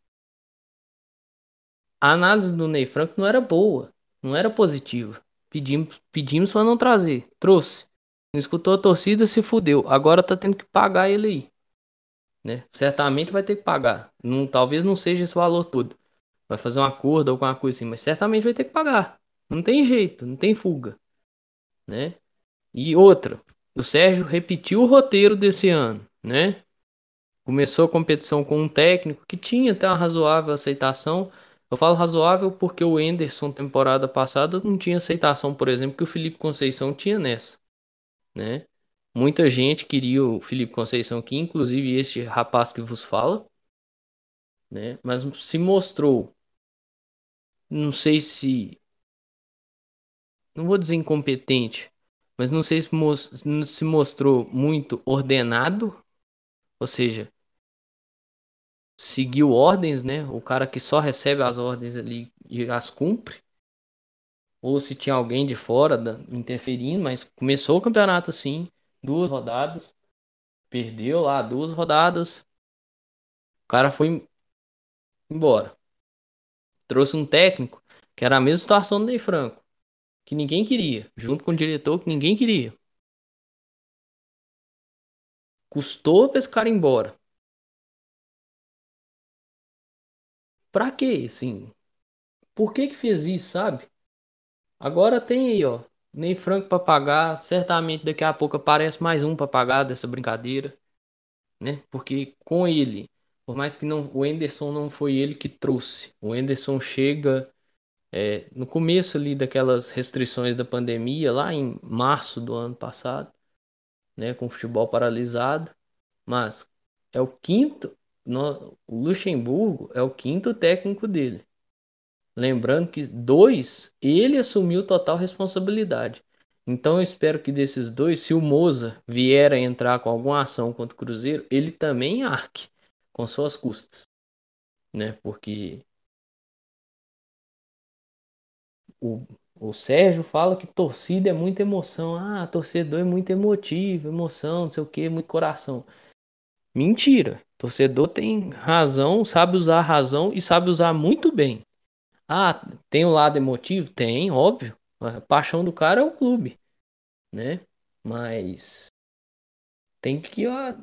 A análise do Ney Franco não era boa, não era positiva. Pedimos, pedimos para não trazer, trouxe. Não escutou a torcida, se fudeu. Agora tá tendo que pagar ele aí. Né? Certamente vai ter que pagar. Não, talvez não seja esse valor todo. Vai fazer um acordo ou alguma coisa assim, mas certamente vai ter que pagar. Não tem jeito, não tem fuga. Né? E outra, o Sérgio repetiu o roteiro desse ano, né? Começou a competição com um técnico que tinha até uma razoável aceitação. Eu falo razoável porque o Enderson, temporada passada, não tinha aceitação, por exemplo, que o Felipe Conceição tinha nessa né? Muita gente queria o Felipe Conceição aqui, inclusive este rapaz que vos fala, né? Mas se mostrou, não sei se, não vou dizer incompetente, mas não sei se, se mostrou muito ordenado, ou seja, seguiu ordens, né? O cara que só recebe as ordens ali e as cumpre ou se tinha alguém de fora da, interferindo, mas começou o campeonato assim, duas rodadas, perdeu lá duas rodadas, o cara foi embora. Trouxe um técnico que era a mesma situação do Ney Franco, que ninguém queria, junto com o diretor que ninguém queria. Custou pra esse cara ir embora. Pra quê, assim? Por que que fez isso, sabe? Agora tem aí, ó. Nem franco para pagar. Certamente daqui a pouco aparece mais um para pagar dessa brincadeira. Né? Porque com ele, por mais que não, o Enderson não foi ele que trouxe. O Enderson chega é, no começo ali daquelas restrições da pandemia, lá em março do ano passado, né, com o futebol paralisado. Mas é o quinto, no, o Luxemburgo é o quinto técnico dele. Lembrando que dois, ele assumiu total responsabilidade. Então eu espero que desses dois, se o Moza vier a entrar com alguma ação contra o Cruzeiro, ele também arque com suas custas. Né? Porque o, o Sérgio fala que torcida é muita emoção. Ah, torcedor é muito emotivo, emoção, não sei o que, muito coração. Mentira. Torcedor tem razão, sabe usar a razão e sabe usar muito bem. Ah, tem o um lado emotivo? Tem, óbvio. A paixão do cara é o clube, né? Mas tem que ó,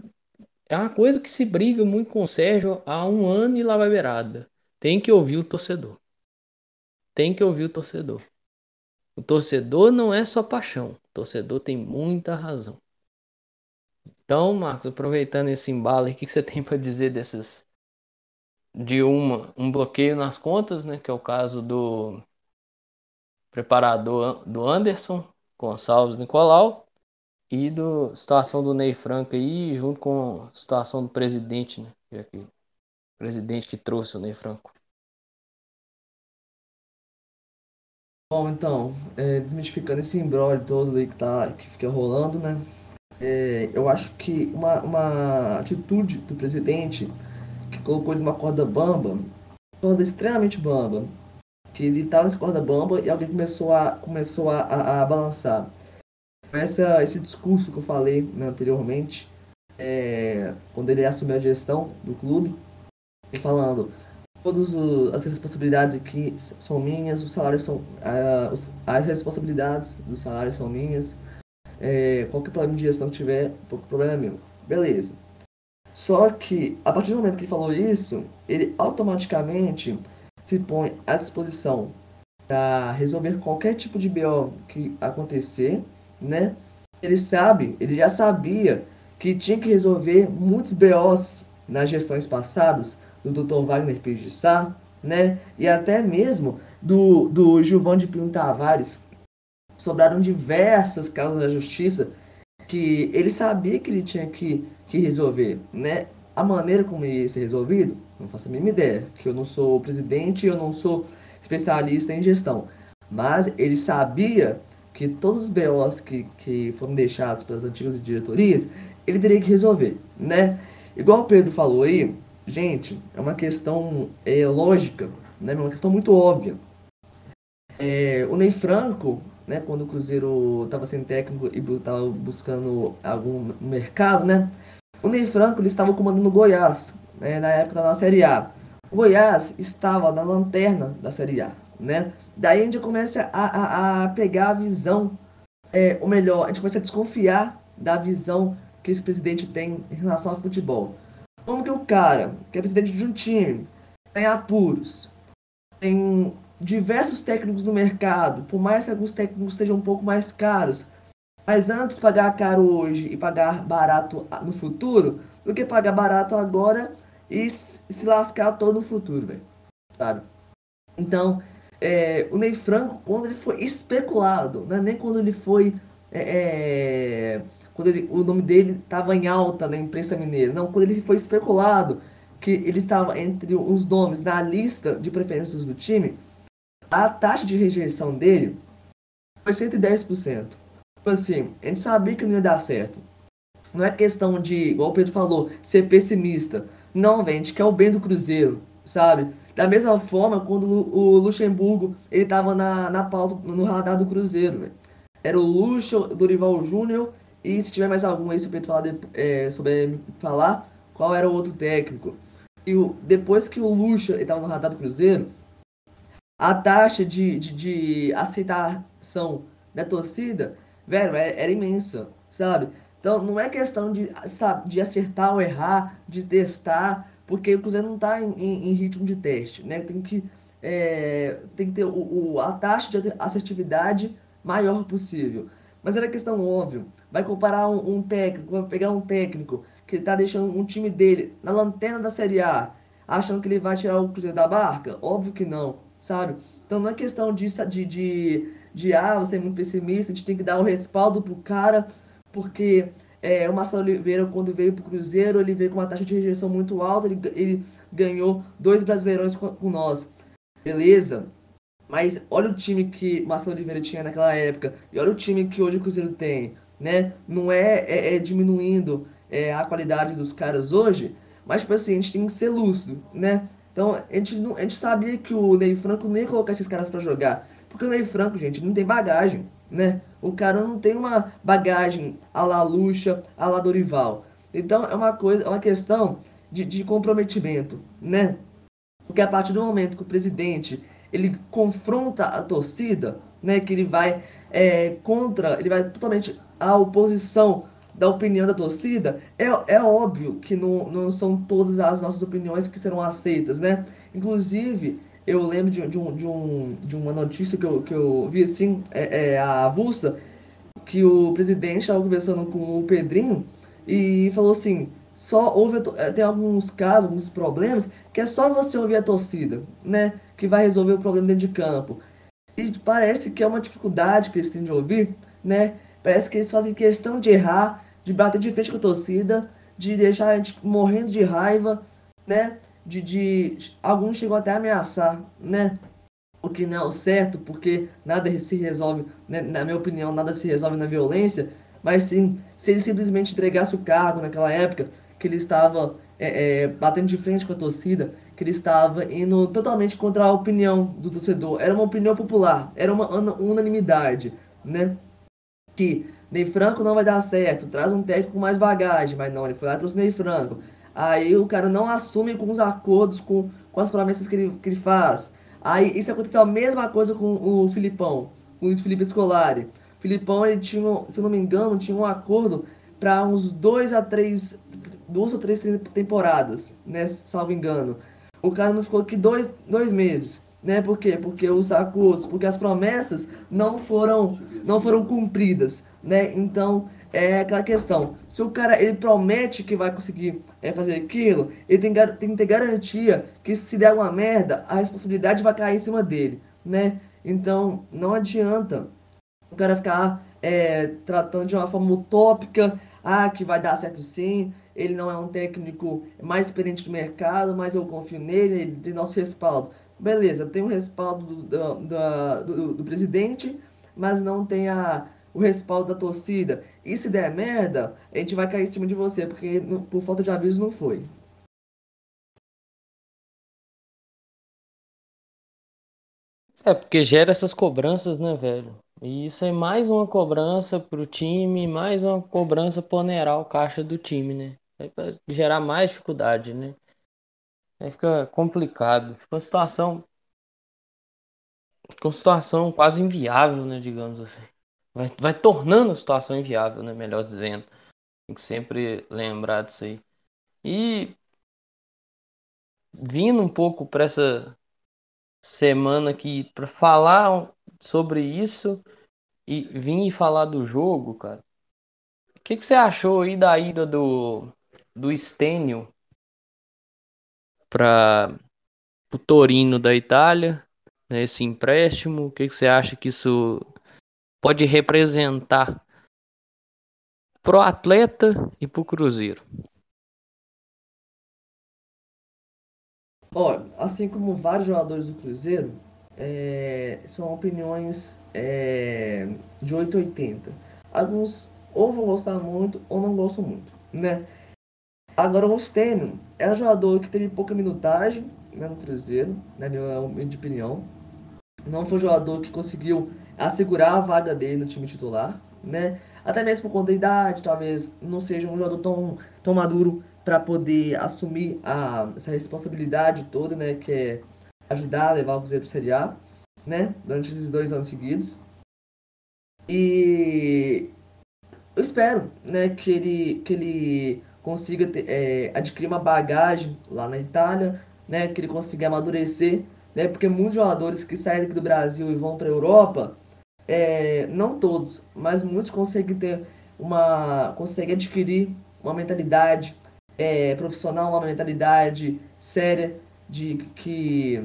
é uma coisa que se briga muito com o Sérgio há um ano e lá vai beirada. Tem que ouvir o torcedor. Tem que ouvir o torcedor. O torcedor não é só paixão. O torcedor tem muita razão. Então, Marcos, aproveitando esse embalo, o que você tem para dizer desses de uma um bloqueio nas contas, né, que é o caso do preparador do Anderson Gonçalves Nicolau e do situação do Ney Franco aí, junto com a situação do presidente, né? o presidente que trouxe o Ney Franco. Bom, então, é, desmistificando esse embrólio todo aí que, tá, que fica rolando, né? É, eu acho que uma, uma atitude do presidente que colocou ele numa corda bamba, corda extremamente bamba, que ele estava nessa corda bamba e alguém começou a, começou a, a, a balançar essa, esse discurso que eu falei né, anteriormente, é, quando ele assumiu a gestão do clube, e falando todas as responsabilidades aqui são minhas, os salários são uh, as responsabilidades dos salários são minhas, é, qualquer problema de gestão que tiver, o problema é meu. Beleza. Só que, a partir do momento que ele falou isso, ele automaticamente se põe à disposição para resolver qualquer tipo de BO que acontecer né? Ele sabe, ele já sabia que tinha que resolver muitos BOs nas gestões passadas do Dr. Wagner Pijissá, né? E até mesmo do, do Gilvão de Pinho Tavares. Sobraram diversas causas da justiça que ele sabia que ele tinha que, que resolver, né? A maneira como ia ser resolvido, não faço a mínima ideia, que eu não sou presidente, eu não sou especialista em gestão. Mas ele sabia que todos os BOs que, que foram deixados pelas antigas diretorias, ele teria que resolver, né? Igual o Pedro falou aí, gente, é uma questão é, lógica, né? É uma questão muito óbvia. É, o Ney Franco, né, quando o Cruzeiro estava sem técnico e estava buscando algum mercado, né? O Ney Franco ele estava comandando o Goiás, né, na época da Série A. O Goiás estava na lanterna da Série A, né? Daí a gente começa a, a, a pegar a visão, é, ou melhor, a gente começa a desconfiar da visão que esse presidente tem em relação ao futebol. Como que o cara, que é presidente de um time, tem apuros, tem diversos técnicos no mercado, por mais que alguns técnicos estejam um pouco mais caros, mas antes pagar caro hoje e pagar barato no futuro, do que pagar barato agora e se lascar todo no futuro, velho. Sabe? Então, é, o Ney Franco, quando ele foi especulado, né? nem quando ele foi. É, é quando ele, o nome dele estava em alta na imprensa mineira, não, quando ele foi especulado que ele estava entre os nomes na lista de preferências do time, a taxa de rejeição dele foi 110%. Tipo assim, a gente sabia que não ia dar certo. Não é questão de, igual o Pedro falou, ser pessimista. Não, velho, a gente quer o bem do Cruzeiro, sabe? Da mesma forma, quando o Luxemburgo ele estava na, na pauta, no radar do Cruzeiro. Era o Luxo, Dorival Júnior, e se tiver mais algum aí, se falar, de, é, sobre falar, qual era o outro técnico. E o, depois que o Luxo estava no radar do Cruzeiro, a taxa de, de, de aceitação da torcida, velho, era, era, imensa, sabe? Então não é questão de, sabe, de acertar ou errar, de testar, porque o Cruzeiro não está em, em, em, ritmo de teste, né? Tem que, é, tem que ter o, o, a taxa de assertividade maior possível. Mas era questão óbvia. Vai comparar um, um técnico, vai pegar um técnico que está deixando um time dele na lanterna da Série A, achando que ele vai tirar o Cruzeiro da barca? Óbvio que não, sabe? Então não é questão de, de, de, de ah, você é muito pessimista, a gente tem que dar o respaldo pro cara, porque é, o Marcelo Oliveira, quando veio para o Cruzeiro, ele veio com uma taxa de rejeição muito alta, ele, ele ganhou dois brasileirões com, com, nós. Beleza. Mas olha o time que Marcelo Oliveira tinha naquela época, e olha o time que hoje o Cruzeiro tem. Né? Não é, é, é diminuindo é, a qualidade dos caras hoje, mas tipo assim, a gente tem que ser lúcido, né? Então, a gente, não, a gente sabia que o Ney Franco não ia colocar esses caras para jogar. Porque o Ney Franco, gente, não tem bagagem, né? O cara não tem uma bagagem a la Lucha, a la Dorival. Então é uma coisa, é uma questão de, de comprometimento, né? Porque a partir do momento que o presidente ele confronta a torcida, né, que ele vai é, contra, ele vai totalmente à oposição da opinião da torcida, é, é óbvio que não, não são todas as nossas opiniões que serão aceitas, né? Inclusive, eu lembro de, de, um, de, um, de uma notícia que eu, que eu vi assim, é, é, a avulsa, que o presidente estava conversando com o Pedrinho e falou assim, só houve, é, tem alguns casos, alguns problemas, que é só você ouvir a torcida, né? Que vai resolver o problema dentro de campo. E parece que é uma dificuldade que eles têm de ouvir, né? Parece que eles fazem questão de errar, de bater de frente com a torcida, de deixar a gente morrendo de raiva, né? De, de alguns chegam até a ameaçar, né? O que não é o certo, porque nada se resolve, né? na minha opinião, nada se resolve na violência, mas sim, se ele simplesmente entregasse o cargo naquela época, que ele estava é, é, batendo de frente com a torcida, que ele estava indo totalmente contra a opinião do torcedor. Era uma opinião popular, era uma unanimidade, né? Que Ney Franco não vai dar certo, traz um técnico com mais bagagem, mas não, ele foi lá e trouxe Ney Franco. Aí o cara não assume com os acordos, com, com as promessas que ele, que ele faz. Aí isso aconteceu a mesma coisa com o Filipão, com o Felipe Scolari. O Filipão, ele tinha, se não me engano, tinha um acordo para uns dois a três duas ou três temporadas, né? Salvo engano. O cara não ficou aqui dois, dois meses. Né? Por quê? Porque os acordos, porque as promessas não foram, não foram cumpridas. Né? Então, é aquela questão. Se o cara ele promete que vai conseguir é, fazer aquilo, ele tem, tem que ter garantia que se der uma merda, a responsabilidade vai cair em cima dele. Né? Então, não adianta o cara ficar é, tratando de uma forma utópica, ah, que vai dar certo sim, ele não é um técnico mais experiente do mercado, mas eu confio nele, ele tem nosso respaldo. Beleza, tem o respaldo do, do, do, do presidente, mas não tem a, o respaldo da torcida. E se der merda, a gente vai cair em cima de você, porque por falta de aviso não foi. É, porque gera essas cobranças, né, velho? E isso é mais uma cobrança pro time, mais uma cobrança pra onerar o caixa do time, né? Vai gerar mais dificuldade, né? Aí fica complicado. Fica uma situação. Fica uma situação quase inviável, né? Digamos assim. Vai, vai tornando a situação inviável, né? Melhor dizendo. Tem que sempre lembrar disso aí. E vindo um pouco para essa semana aqui para falar sobre isso e vim falar do jogo, cara. O que, que você achou aí da ida do, do Stênio para o Torino da Itália, né, esse empréstimo? O que, que você acha que isso pode representar pro atleta e pro Cruzeiro? Olha, assim como vários jogadores do Cruzeiro, é, são opiniões é, de 880. Alguns ou vão gostar muito ou não gostam muito, né? Agora o Stênio é um jogador que teve pouca minutagem né, no Cruzeiro, na minha opinião. Não foi um jogador que conseguiu assegurar a vaga dele no time titular, né? Até mesmo por conta da idade, talvez não seja um jogador tão, tão maduro para poder assumir a, essa responsabilidade toda, né? Que é ajudar a levar o Cruzeiro para Série A, né? Durante esses dois anos seguidos. E eu espero, né? Que ele, que ele consiga ter, é, adquirir uma bagagem lá na Itália, né? Que ele consiga amadurecer, né? Porque muitos jogadores que saem daqui do Brasil e vão para a Europa, é, não todos, mas muitos conseguem ter uma, conseguem adquirir uma mentalidade é, profissional, uma mentalidade séria de que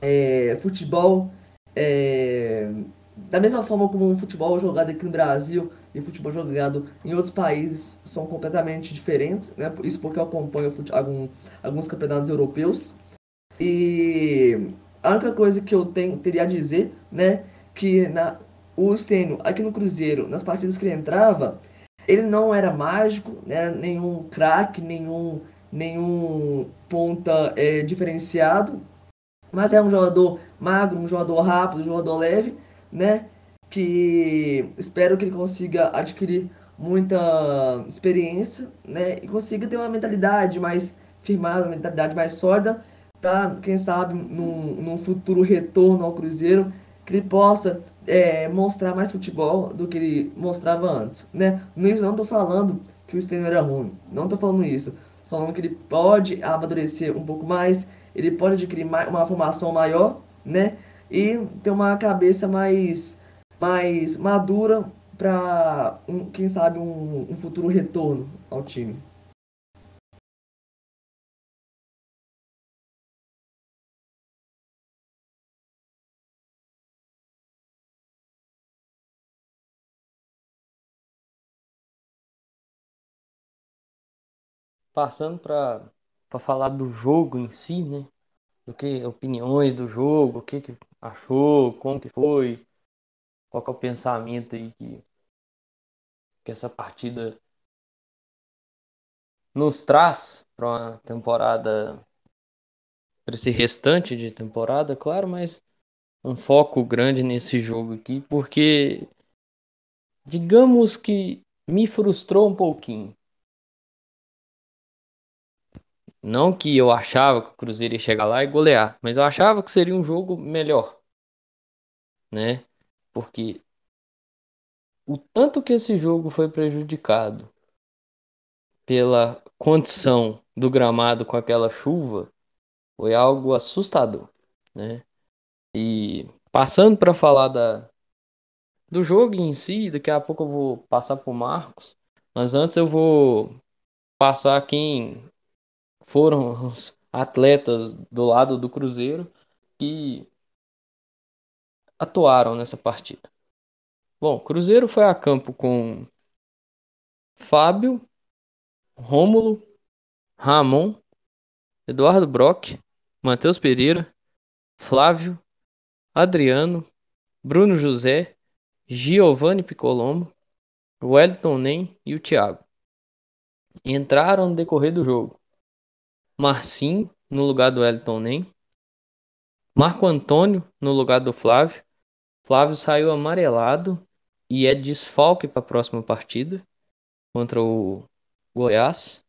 é, futebol é, da mesma forma como o futebol jogado aqui no Brasil e futebol jogado em outros países são completamente diferentes, né? Isso porque eu acompanho algum, alguns campeonatos europeus. E a única coisa que eu tenho, teria a dizer, né, que na, o Stênio, aqui no Cruzeiro, nas partidas que ele entrava, ele não era mágico, não era nenhum craque, nenhum, nenhum ponta é, diferenciado, mas é um jogador magro, um jogador rápido, um jogador leve, né? Que espero que ele consiga adquirir muita experiência, né? E consiga ter uma mentalidade mais firmada, uma mentalidade mais sólida, para quem sabe num, futuro retorno ao Cruzeiro, que ele possa é, mostrar mais futebol do que ele mostrava antes, né? Nisso não tô falando que o Steno era ruim, não tô falando isso. Tô falando que ele pode amadurecer um pouco mais, ele pode adquirir uma formação maior, né? E ter uma cabeça mais, mais madura para, um, quem sabe, um, um futuro retorno ao time. Passando para falar do jogo em si, né? Do que opiniões do jogo, o que, que achou, como que foi, qual que é o pensamento aí que, que essa partida nos traz para uma temporada, para esse restante de temporada, claro, mas um foco grande nesse jogo aqui, porque digamos que me frustrou um pouquinho. Não que eu achava que o Cruzeiro ia chegar lá e golear, mas eu achava que seria um jogo melhor, né? Porque o tanto que esse jogo foi prejudicado pela condição do gramado com aquela chuva foi algo assustador, né? E passando para falar da, do jogo em si, daqui a pouco eu vou passar para o Marcos, mas antes eu vou passar quem foram os atletas do lado do Cruzeiro que atuaram nessa partida. Bom, Cruzeiro foi a campo com Fábio, Rômulo, Ramon, Eduardo Brock, Matheus Pereira, Flávio, Adriano, Bruno José, Giovanni Picolomo, Wellington Nem e o Thiago. Entraram no decorrer do jogo. Marcinho no lugar do Wellington Nem, Marco Antônio no lugar do Flávio. Flávio saiu amarelado e é desfalque para a próxima partida contra o Goiás.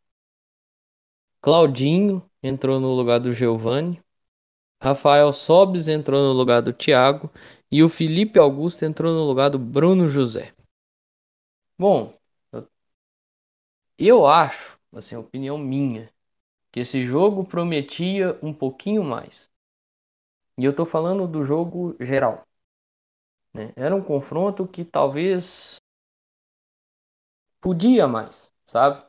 Claudinho entrou no lugar do Giovani. Rafael Sobes entrou no lugar do Thiago. E o Felipe Augusto entrou no lugar do Bruno José. Bom, eu acho, assim, opinião minha, que esse jogo prometia um pouquinho mais. E eu tô falando do jogo geral. Né? Era um confronto que talvez podia mais, sabe?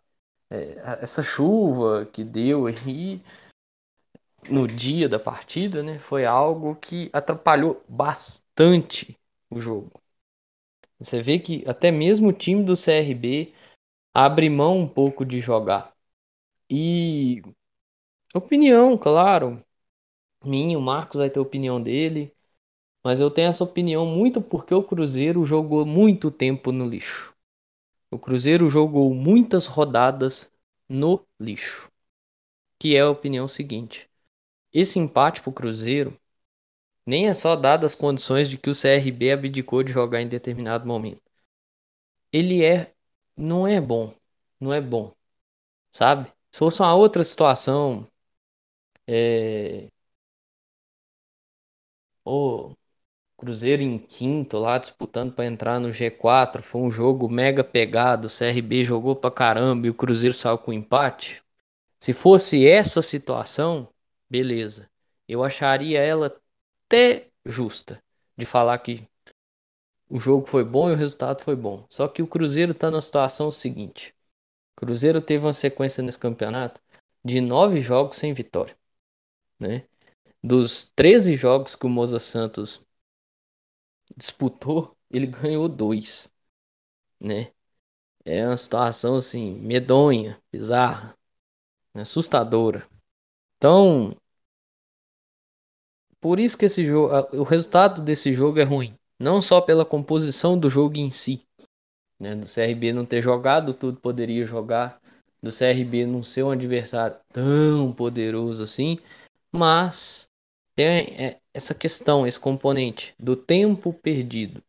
É, essa chuva que deu aí no dia da partida, né, foi algo que atrapalhou bastante o jogo. Você vê que até mesmo o time do CRB abre mão um pouco de jogar. E opinião, claro. Minha, o Marcos vai ter opinião dele. Mas eu tenho essa opinião muito porque o Cruzeiro jogou muito tempo no lixo. O Cruzeiro jogou muitas rodadas no lixo. Que é a opinião seguinte: esse empate para o Cruzeiro nem é só dado as condições de que o CRB abdicou de jogar em determinado momento. Ele é não é bom, não é bom, sabe? Se fosse uma outra situação, é... o Cruzeiro em quinto lá disputando para entrar no G4, foi um jogo mega pegado, o CRB jogou para caramba e o Cruzeiro saiu com empate. Se fosse essa situação, beleza. Eu acharia ela até justa de falar que o jogo foi bom e o resultado foi bom. Só que o Cruzeiro está na situação seguinte: o Cruzeiro teve uma sequência nesse campeonato de nove jogos sem vitória. Né? Dos 13 jogos que o Moza Santos disputou, ele ganhou dois. Né? É uma situação assim, medonha, bizarra, assustadora. Então, por isso que esse jogo, o resultado desse jogo é ruim, não só pela composição do jogo em si, né, do CRB não ter jogado tudo poderia jogar, do CRB não ser um adversário tão poderoso assim, mas tem é, essa questão, esse componente do tempo perdido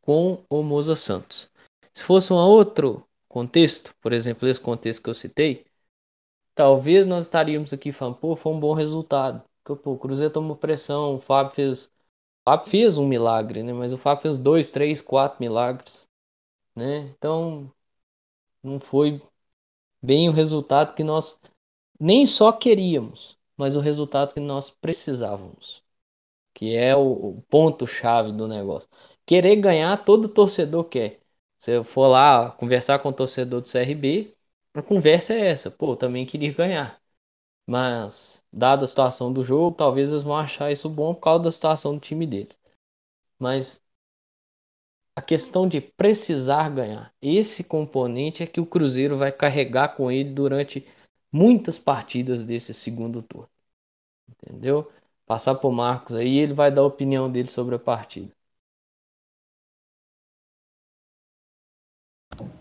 com o Moza Santos. Se fosse um outro contexto, por exemplo, esse contexto que eu citei, talvez nós estaríamos aqui falando, pô, foi um bom resultado. Porque, pô, o Cruzeiro tomou pressão, o Fábio fez Fábio fez um milagre, né? Mas o Fábio fez dois, três, quatro milagres, né? Então não foi bem o resultado que nós nem só queríamos, mas o resultado que nós precisávamos, que é o, o ponto chave do negócio. Querer ganhar todo torcedor quer. Se eu for lá conversar com o torcedor do CRB, a conversa é essa. Pô, também queria ganhar. Mas, dada a situação do jogo, talvez eles vão achar isso bom por causa da situação do time deles. Mas a questão de precisar ganhar, esse componente é que o Cruzeiro vai carregar com ele durante muitas partidas desse segundo turno. Entendeu? Passar por Marcos aí, ele vai dar a opinião dele sobre a partida.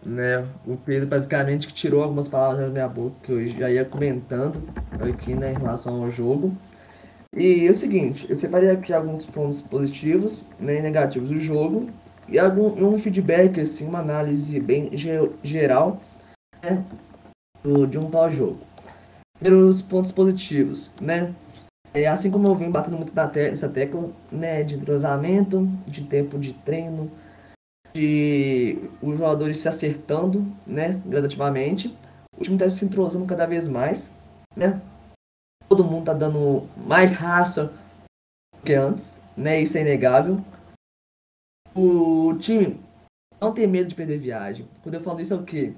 né? O Pedro basicamente que tirou algumas palavras da minha boca que eu já ia comentando aqui, né, em relação ao jogo. E é o seguinte, eu separei aqui alguns pontos positivos né, e negativos do jogo e algum um feedback, assim, uma análise bem geral né, de um tal jogo. Primeiros pontos positivos, né? É, assim como eu vim batendo muito nessa tecla, né, de entrosamento, de tempo de treino, de os jogadores se acertando, né, gradativamente. O time está se entrosando cada vez mais, né? Todo mundo tá dando mais raça que antes, né? Isso é inegável. O time não tem medo de perder viagem. Quando eu falo isso é o quê?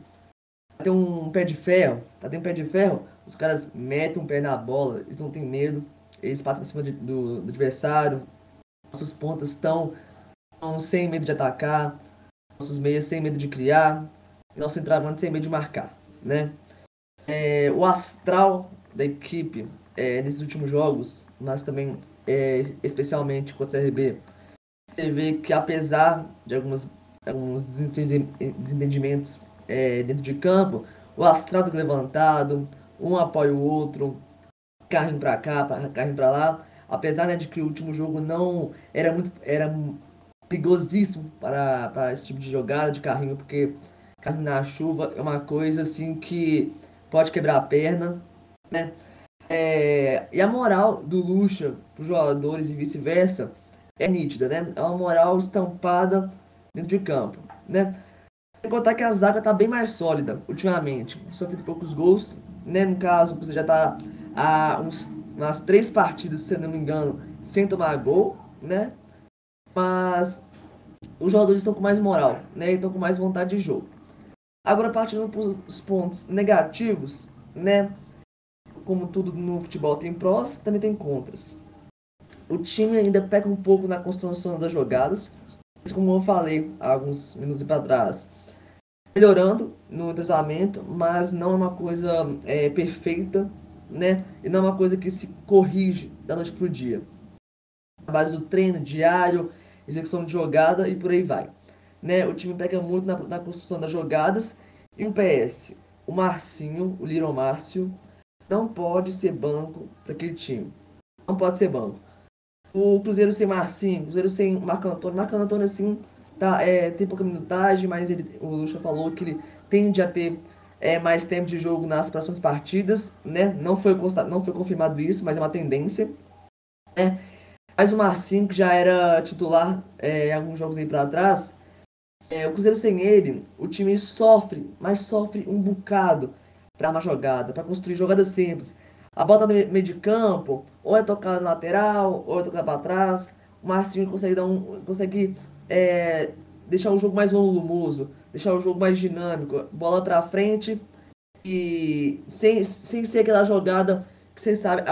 Tem um pé de ferro, tá tem um pé de ferro, os caras metem um pé na bola, eles não têm medo, eles partem por cima de, do, do adversário, nossos pontas estão sem medo de atacar, nossos meias sem medo de criar, nosso centroavante sem medo de marcar, né? É, o astral da equipe é, nesses últimos jogos, mas também é, especialmente contra o CRB, você vê que apesar de algumas, alguns desentendimentos é, dentro de campo, o astral tá levantado, um apoia o outro, carrinho para cá, carrinho para lá, apesar né, de que o último jogo não era muito era perigosíssimo para, para esse tipo de jogada de carrinho, porque carrinho na chuva é uma coisa assim que pode quebrar a perna, né? É, e a moral do Lucha para os jogadores e vice-versa é nítida, né? É uma moral estampada dentro de campo, né? Sem contar que a zaga tá bem mais sólida ultimamente. Sofreu poucos gols, né? No caso, você já tá há uns, umas três partidas, se não me engano, sem tomar gol, né? mas os jogadores estão com mais moral, né? Estão com mais vontade de jogo. Agora partindo para os pontos negativos, né? Como tudo no futebol tem prós, também tem contras. O time ainda peca um pouco na construção das jogadas, como eu falei há alguns minutos para trás. Melhorando no entrosamento, mas não é uma coisa é, perfeita, né? E não é uma coisa que se corrige da noite para o dia. A base do treino diário, execução de jogada e por aí vai. Né? O time pega muito na, na construção das jogadas. E um PS, o Marcinho, o Little Márcio, não pode ser banco para aquele time. Não pode ser banco. O Cruzeiro sem Marcinho, Cruzeiro sem Marco Antônio. Marco Antônio, assim, tá, é, tem pouca minutagem, mas ele, o Lucha falou que ele tende a ter é, mais tempo de jogo nas próximas partidas, né? Não foi, não foi confirmado isso, mas é uma tendência. Né? Mas o Marcinho, que já era titular é, alguns jogos aí para trás, é, o Cruzeiro sem ele, o time sofre, mas sofre um bocado para uma jogada, para construir jogadas simples. A bola tá no meio de campo, ou é tocada na lateral, ou é tocada para trás. O Marcinho consegue dar um, consegue é, deixar o jogo mais volumoso, deixar o jogo mais dinâmico, bola para frente e sem, sem ser aquela jogada que você sabe,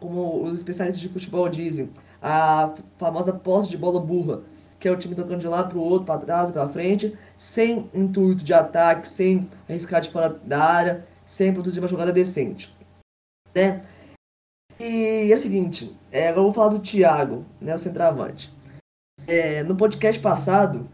como os especialistas de futebol dizem, a famosa posse de bola burra, que é o time tocando de lado para o outro, para trás, para frente, sem intuito de ataque, sem arriscar de fora da área, sem produzir uma jogada decente. Né? E é o seguinte, é, agora eu vou falar do Thiago, né, o centroavante. É, no podcast passado,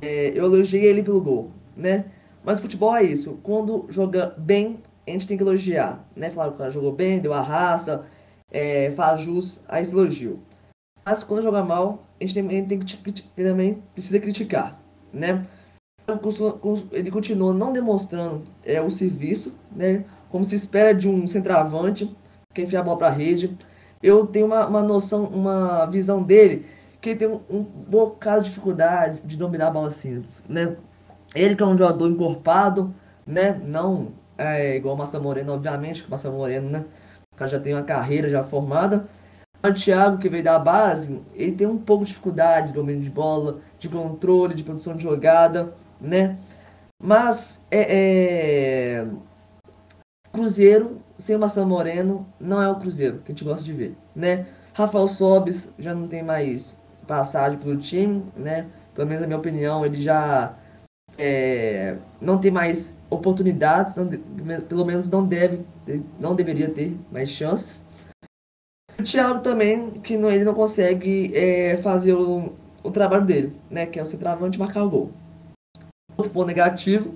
é, eu elogiei ele pelo gol, né? Mas futebol é isso. Quando joga bem, a gente tem que elogiar, né? Falar que o cara jogou bem, deu a raça, é, faz jus a esse elogio. Mas quando joga mal, a gente também, tem que, também precisa criticar, né? Ele continua não demonstrando é, o serviço, né? Como se espera de um centroavante que enfia a bola para a rede. Eu tenho uma, uma noção, uma visão dele que tem um, um bocado de dificuldade de dominar a bola simples, né? Ele que é um jogador encorpado, né? Não é igual o Massa Moreno, obviamente, que o Massa Moreno, né? O cara já tem uma carreira já formada. O Thiago, que veio da base, ele tem um pouco de dificuldade de domínio de bola, de controle, de produção de jogada, né? Mas é, é... Cruzeiro sem o Marcelo Moreno não é o Cruzeiro que a gente gosta de ver, né? Rafael Sobis já não tem mais passagem pelo time, né? Pelo menos na minha opinião, ele já é, não tem mais oportunidades, pelo menos não deve, não deveria ter mais chances. O Thiago também, que não, ele não consegue é, fazer o, o trabalho dele, né? Que é o centroavante marcar o gol. Outro ponto negativo,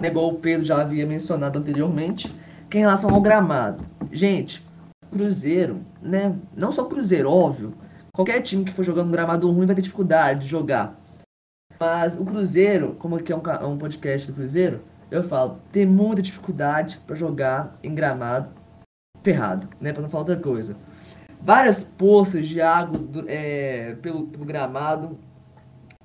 né, igual o Pedro já havia mencionado anteriormente, que é em relação ao gramado. Gente, Cruzeiro, né? Não só Cruzeiro, óbvio. Qualquer time que for jogando um gramado ruim vai ter dificuldade de jogar. Mas o Cruzeiro, como aqui é um, um podcast do Cruzeiro, eu falo, tem muita dificuldade para jogar em gramado ferrado, né? Para não falar outra coisa. Várias poças de água do, é, pelo, pelo gramado.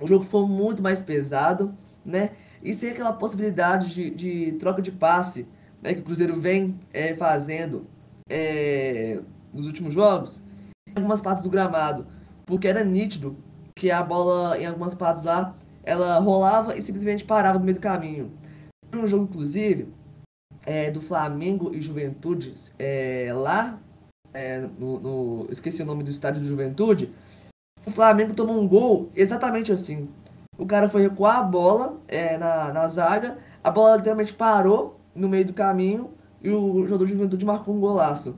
O jogo foi muito mais pesado, né? E sem aquela possibilidade de, de troca de passe né, que o Cruzeiro vem é, fazendo é, nos últimos jogos, algumas partes do gramado, porque era nítido que a bola em algumas partes lá ela rolava e simplesmente parava no meio do caminho. Um jogo, inclusive, é, do Flamengo e Juventude, é, lá é, no, no, Esqueci o nome do estádio do Juventude. O Flamengo tomou um gol exatamente assim. O cara foi recuar a bola é, na, na zaga, a bola literalmente parou no meio do caminho e o jogador de Juventude marcou um golaço.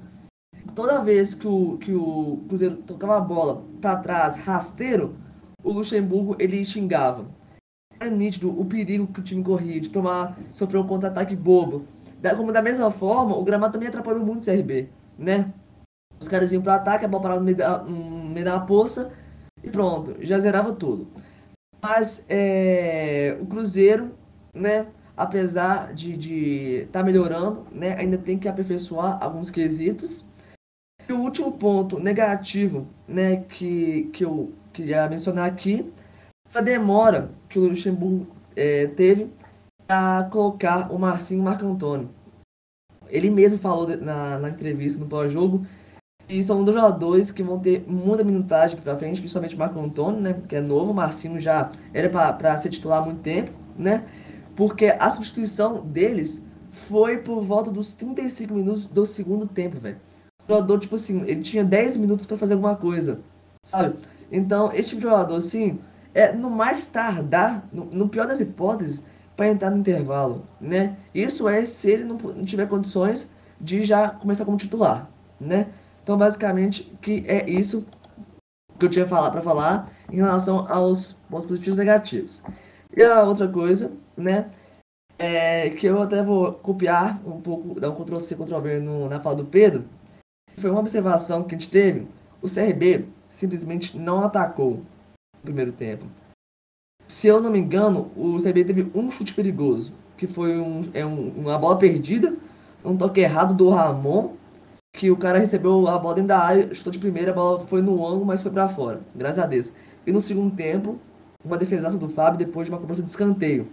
Toda vez que o, que o Cruzeiro tocava a bola para trás, rasteiro, o Luxemburgo ele xingava. Era nítido o perigo que o time corria de tomar, sofrer um contra-ataque bobo. Da, como da mesma forma, o gramado também atrapalhou muito o CRB, né? Os caras iam para ataque, a bola parava no meio da, no meio da poça e pronto, já zerava tudo. Mas é, o Cruzeiro, né? apesar de estar tá melhorando, né, ainda tem que aperfeiçoar alguns quesitos. E o último ponto negativo né, que, que eu queria mencionar aqui a demora que o Luxemburgo é, teve para colocar o Marcinho Antônio. Ele mesmo falou na, na entrevista no pós-jogo e são dois jogadores que vão ter muita minutagem pra frente, principalmente o Marco Antônio, né, que é novo, o Marcinho já era para ser titular há muito tempo, né, porque a substituição deles foi por volta dos 35 minutos do segundo tempo, velho. Jogador, tipo assim, ele tinha 10 minutos para fazer alguma coisa, sabe? Então, esse tipo de jogador, assim, é no mais tardar, no, no pior das hipóteses, para entrar no intervalo, né? Isso é se ele não, tiver condições de já começar como titular, né? Então, basicamente, que é isso que eu tinha para falar em relação aos pontos positivos e negativos. E a outra coisa, né? É que eu até vou copiar um pouco, dar um Ctrl-C, Ctrl-V na fala do Pedro. Foi uma observação que a gente teve. O CRB simplesmente não atacou no primeiro tempo. Se eu não me engano, o CRB teve um chute perigoso, que foi um, é um, uma bola perdida, um toque errado do Ramon, que o cara recebeu a bola dentro da área, chutou de primeira, a bola foi no ângulo, mas foi para fora. Graças a Deus. E no segundo tempo, uma defesaça do Fábio depois de uma cobrança de escanteio.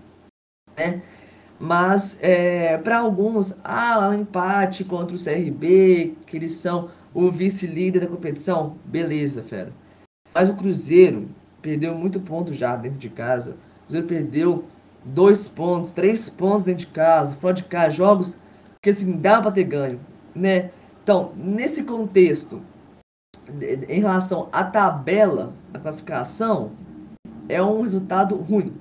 Né? Mas é, para alguns, ah, um empate contra o CRB, que eles são o vice-líder da competição, beleza, fera. Mas o Cruzeiro perdeu muito ponto já dentro de casa. O Cruzeiro perdeu dois pontos, três pontos dentro de casa, fora de casa, jogos que assim dá para ter ganho, né? Então, nesse contexto, em relação à tabela, a classificação, é um resultado ruim,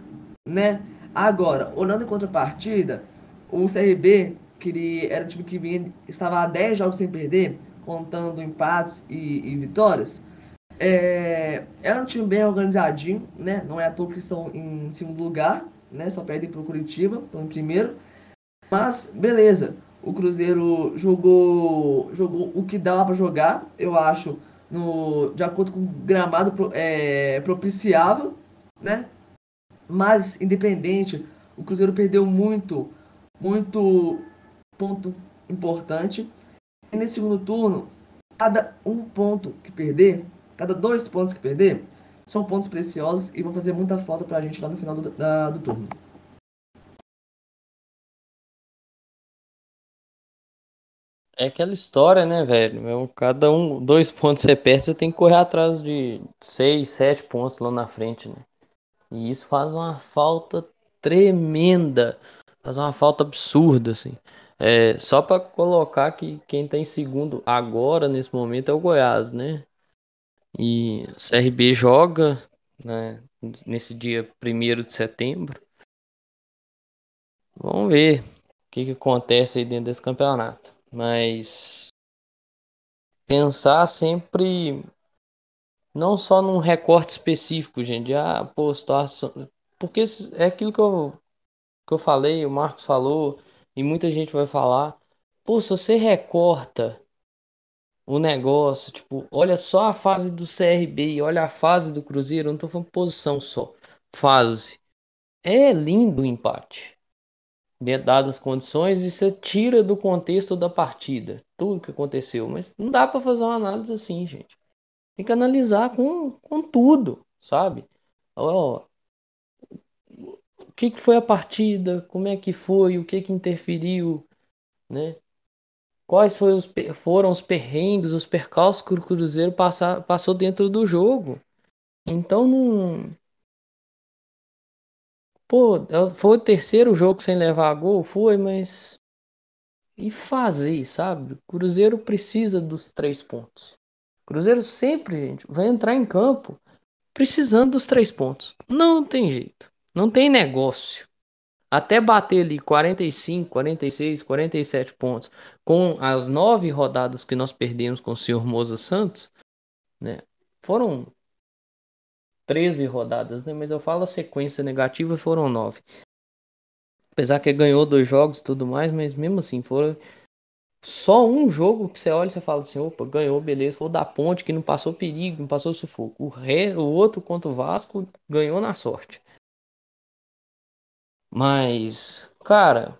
né? Agora, olhando em contrapartida, o CRB, que ele era um time que vinha, estava há 10 jogos sem perder, contando empates e, e vitórias, é, é um time bem organizadinho, né? Não é à toa que estão em segundo lugar, né? Só perdem para o Curitiba, estão em primeiro. Mas, beleza. O Cruzeiro jogou, jogou o que dava para jogar, eu acho, no, de acordo com o gramado é, propiciava né? Mas, independente, o Cruzeiro perdeu muito, muito ponto importante. E nesse segundo turno, cada um ponto que perder, cada dois pontos que perder, são pontos preciosos e vão fazer muita falta pra gente lá no final do, da, do turno. É aquela história, né, velho? Cada um, dois pontos você perde, você tem que correr atrás de seis, sete pontos lá na frente, né? E isso faz uma falta tremenda, faz uma falta absurda, assim. É, só para colocar que quem tá em segundo agora, nesse momento, é o Goiás, né? E o CRB joga, né, nesse dia 1 de setembro. Vamos ver o que, que acontece aí dentro desse campeonato. Mas pensar sempre não só num recorte específico, gente, ah, pô, situação. Porque é aquilo que eu, que eu falei, o Marcos falou, e muita gente vai falar. Pô, se você recorta o negócio, tipo, olha só a fase do CRB, olha a fase do Cruzeiro, não tô falando posição só, fase. É lindo o empate dadas as condições, você tira do contexto da partida tudo que aconteceu. Mas não dá para fazer uma análise assim, gente. Tem que analisar com, com tudo, sabe? Ó, o que, que foi a partida, como é que foi, o que, que interferiu, né? Quais foi os, foram os perrengues, os percalços que o Cruzeiro passou dentro do jogo. Então não, Pô, é foi o terceiro jogo sem levar gol, foi, mas. E fazer, sabe? O Cruzeiro precisa dos três pontos. Cruzeiro sempre, gente, vai entrar em campo precisando dos três pontos. Não tem jeito. Não tem negócio. Até bater ali 45, 46, 47 pontos com as nove rodadas que nós perdemos com o senhor Moza Santos, né? Foram 13 rodadas, né? Mas eu falo a sequência negativa foram 9. Apesar que ganhou dois jogos e tudo mais, mas mesmo assim, foram só um jogo que você olha e você fala assim, opa, ganhou, beleza, foi da ponte que não passou perigo, não passou sufoco. O, ré, o outro contra o Vasco ganhou na sorte. Mas, cara,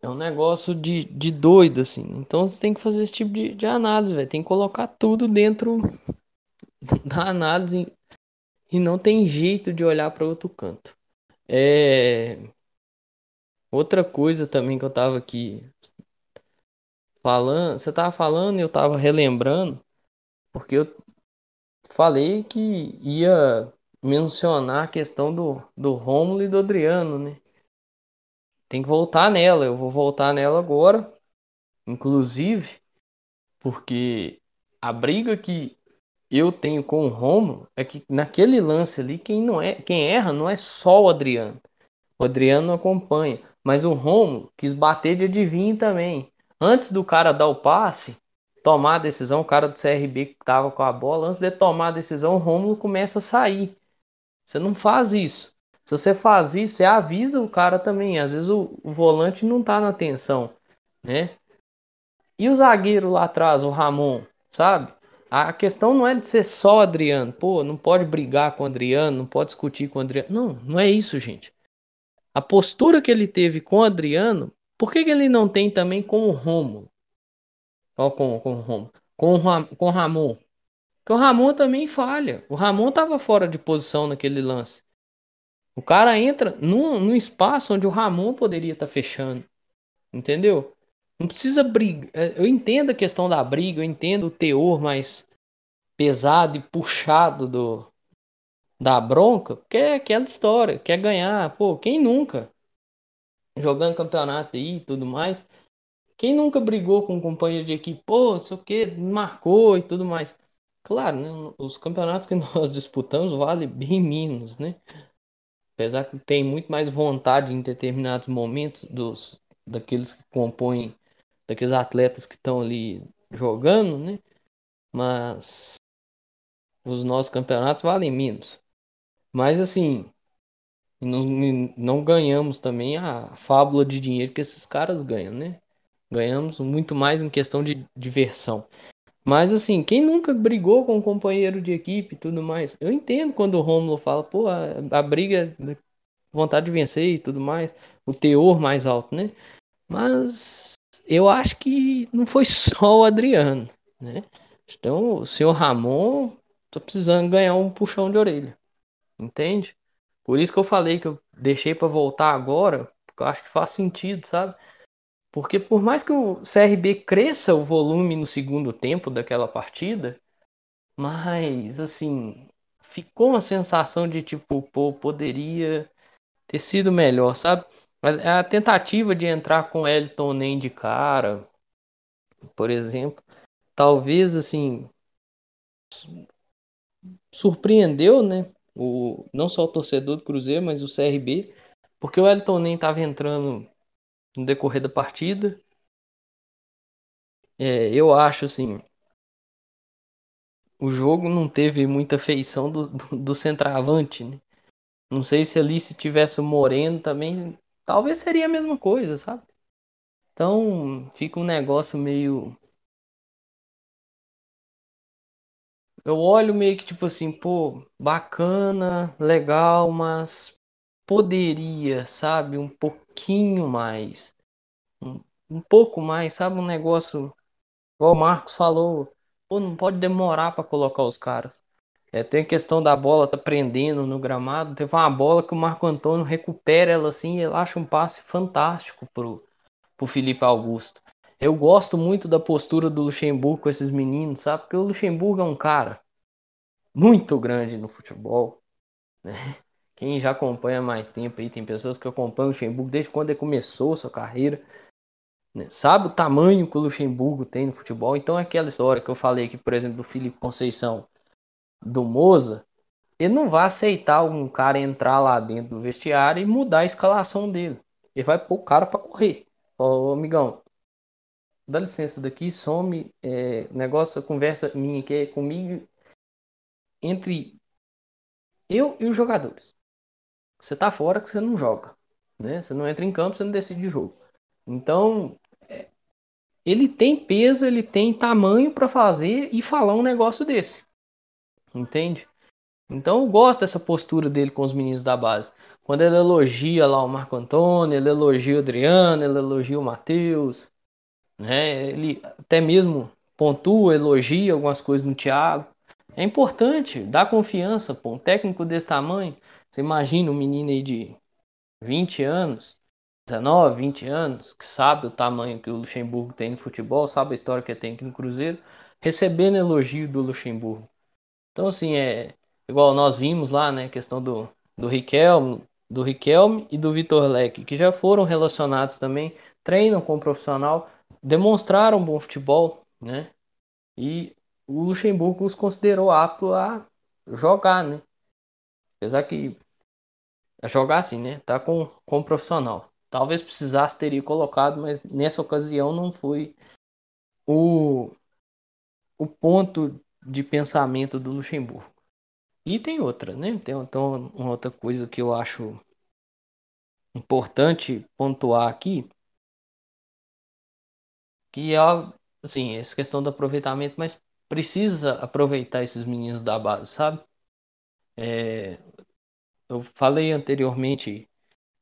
é um negócio de, de doido, assim. Então você tem que fazer esse tipo de, de análise, velho. Tem que colocar tudo dentro da análise e não tem jeito de olhar para outro canto. É... Outra coisa também que eu tava aqui falando, você tava falando e eu tava relembrando, porque eu falei que ia mencionar a questão do, do Rômulo e do Adriano, né? Tem que voltar nela, eu vou voltar nela agora, inclusive, porque a briga que eu tenho com o Romo é que naquele lance ali, quem não é, quem erra não é só o Adriano. O Adriano acompanha, mas o Romo quis bater de adivinho também. Antes do cara dar o passe, tomar a decisão, o cara do CRB que tava com a bola, antes de tomar a decisão, o Romulo começa a sair. Você não faz isso. Se você faz isso, você avisa o cara também. Às vezes o, o volante não tá na atenção, né? E o zagueiro lá atrás, o Ramon, sabe? A questão não é de ser só Adriano. Pô, não pode brigar com o Adriano, não pode discutir com o Adriano. Não, não é isso, gente. A postura que ele teve com o Adriano, por que, que ele não tem também com o Romo? Ó, com, com o Romo. Com com o Ramon. Porque o Ramon também falha. O Ramon estava fora de posição naquele lance. O cara entra num, num espaço onde o Ramon poderia estar tá fechando. Entendeu? Não precisa brigar. É, eu entendo a questão da briga, eu entendo o teor mais pesado e puxado do da bronca, porque é aquela história, quer ganhar, pô, quem nunca? Jogando campeonato aí e tudo mais. Quem nunca brigou com um companheiro de equipe, pô, sei o que, marcou e tudo mais. Claro, né, os campeonatos que nós disputamos vale bem menos, né? Apesar que tem muito mais vontade em determinados momentos dos daqueles que compõem daqueles atletas que estão ali jogando, né? Mas os nossos campeonatos valem menos. Mas assim, não, não ganhamos também a fábula de dinheiro que esses caras ganham, né? Ganhamos muito mais em questão de diversão. Mas assim, quem nunca brigou com um companheiro de equipe e tudo mais? Eu entendo quando o Romulo fala, pô, a, a briga, vontade de vencer e tudo mais, o teor mais alto, né? Mas eu acho que não foi só o Adriano, né? Então, o senhor Ramon tô precisando ganhar um puxão de orelha. Entende? Por isso que eu falei que eu deixei para voltar agora, porque eu acho que faz sentido, sabe? Porque por mais que o CRB cresça o volume no segundo tempo daquela partida, mas assim, ficou uma sensação de tipo, pô, poderia ter sido melhor, sabe? A, tentativa de entrar com Elton nem de cara, por exemplo, talvez assim surpreendeu, né? O, não só o torcedor do Cruzeiro, mas o CRB, porque o Elton nem estava entrando no decorrer da partida. É, eu acho assim, o jogo não teve muita feição do, do, do centroavante, né? Não sei se ali se tivesse o Moreno também, talvez seria a mesma coisa, sabe? Então fica um negócio meio. Eu olho meio que tipo assim, pô, bacana, legal, mas poderia, sabe? Um pouquinho mais. Um, um pouco mais, sabe? Um negócio. Igual o Marcos falou, pô, não pode demorar para colocar os caras. É, tem a questão da bola tá prendendo no gramado. Teve uma bola que o Marco Antônio recupera ela assim e ele acha um passe fantástico pro, pro Felipe Augusto. Eu gosto muito da postura do Luxemburgo com esses meninos, sabe? Porque o Luxemburgo é um cara muito grande no futebol. Né? Quem já acompanha mais tempo aí, tem pessoas que acompanham o Luxemburgo desde quando ele começou sua carreira. Né? Sabe o tamanho que o Luxemburgo tem no futebol. Então aquela história que eu falei aqui, por exemplo, do Felipe Conceição do Moza, ele não vai aceitar um cara entrar lá dentro do vestiário e mudar a escalação dele. Ele vai pôr o cara para correr. Ô, amigão, dá licença daqui, some. É, negócio, conversa minha que é comigo entre eu e os jogadores. Você tá fora que você não joga. Né? Você não entra em campo, você não decide jogo. Então, é, ele tem peso, ele tem tamanho para fazer e falar um negócio desse. Entende? Então eu gosto dessa postura dele com os meninos da base. Quando ele elogia lá o Marco Antônio, ele elogia o Adriano, ele elogia o Matheus, né? Ele até mesmo pontua, elogia algumas coisas no Thiago. É importante, dá confiança, pô. Um técnico desse tamanho, você imagina um menino aí de 20 anos, 19, 20 anos, que sabe o tamanho que o Luxemburgo tem no futebol, sabe a história que tem aqui no Cruzeiro, recebendo elogio do Luxemburgo. Então, assim, é igual nós vimos lá, né? Questão do, do Riquelme, do Riquelme e do Vitor Leque, que já foram relacionados também, treinam com o profissional, demonstraram bom futebol, né? E o Luxemburgo os considerou apto a jogar, né? Apesar que jogar assim, né? Tá com, com o profissional. Talvez precisasse teria colocado, mas nessa ocasião não foi o, o ponto de pensamento do Luxemburgo. E tem outra, né? Tem então, uma outra coisa que eu acho importante pontuar aqui, que é assim, essa questão do aproveitamento, mas precisa aproveitar esses meninos da base, sabe? É, eu falei anteriormente,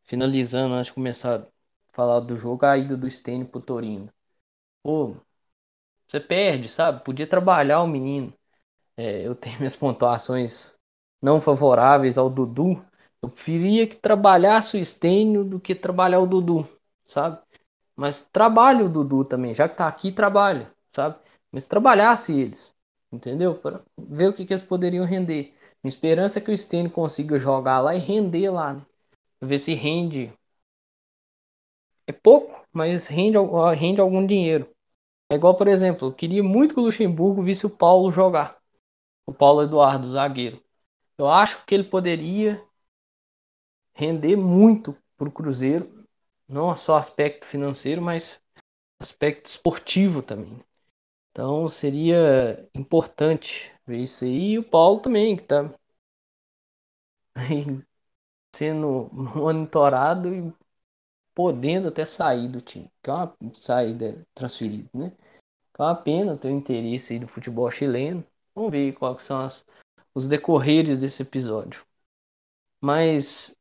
finalizando antes de começar a falar do jogo, a ida do Stênio pro Torino. Pô, você perde, sabe? Podia trabalhar o menino. É, eu tenho minhas pontuações não favoráveis ao Dudu. Eu preferia que trabalhasse o Estênio do que trabalhar o Dudu, sabe? Mas trabalhe o Dudu também, já que tá aqui, trabalha, sabe? Mas trabalhasse eles, entendeu? Para ver o que, que eles poderiam render. Minha esperança é que o Stênio consiga jogar lá e render lá, né? Ver se rende. É pouco, mas rende, rende algum dinheiro. É igual, por exemplo, eu queria muito que o Luxemburgo visse o Paulo jogar. O Paulo Eduardo, zagueiro. Eu acho que ele poderia render muito para o Cruzeiro, não só aspecto financeiro, mas aspecto esportivo também. Então seria importante ver isso aí. E o Paulo também, que está sendo monitorado e podendo até sair do time, que é uma saída transferida, né? É uma pena ter o interesse aí do futebol chileno. Vamos ver quais são as, os decorreres desse episódio. Mas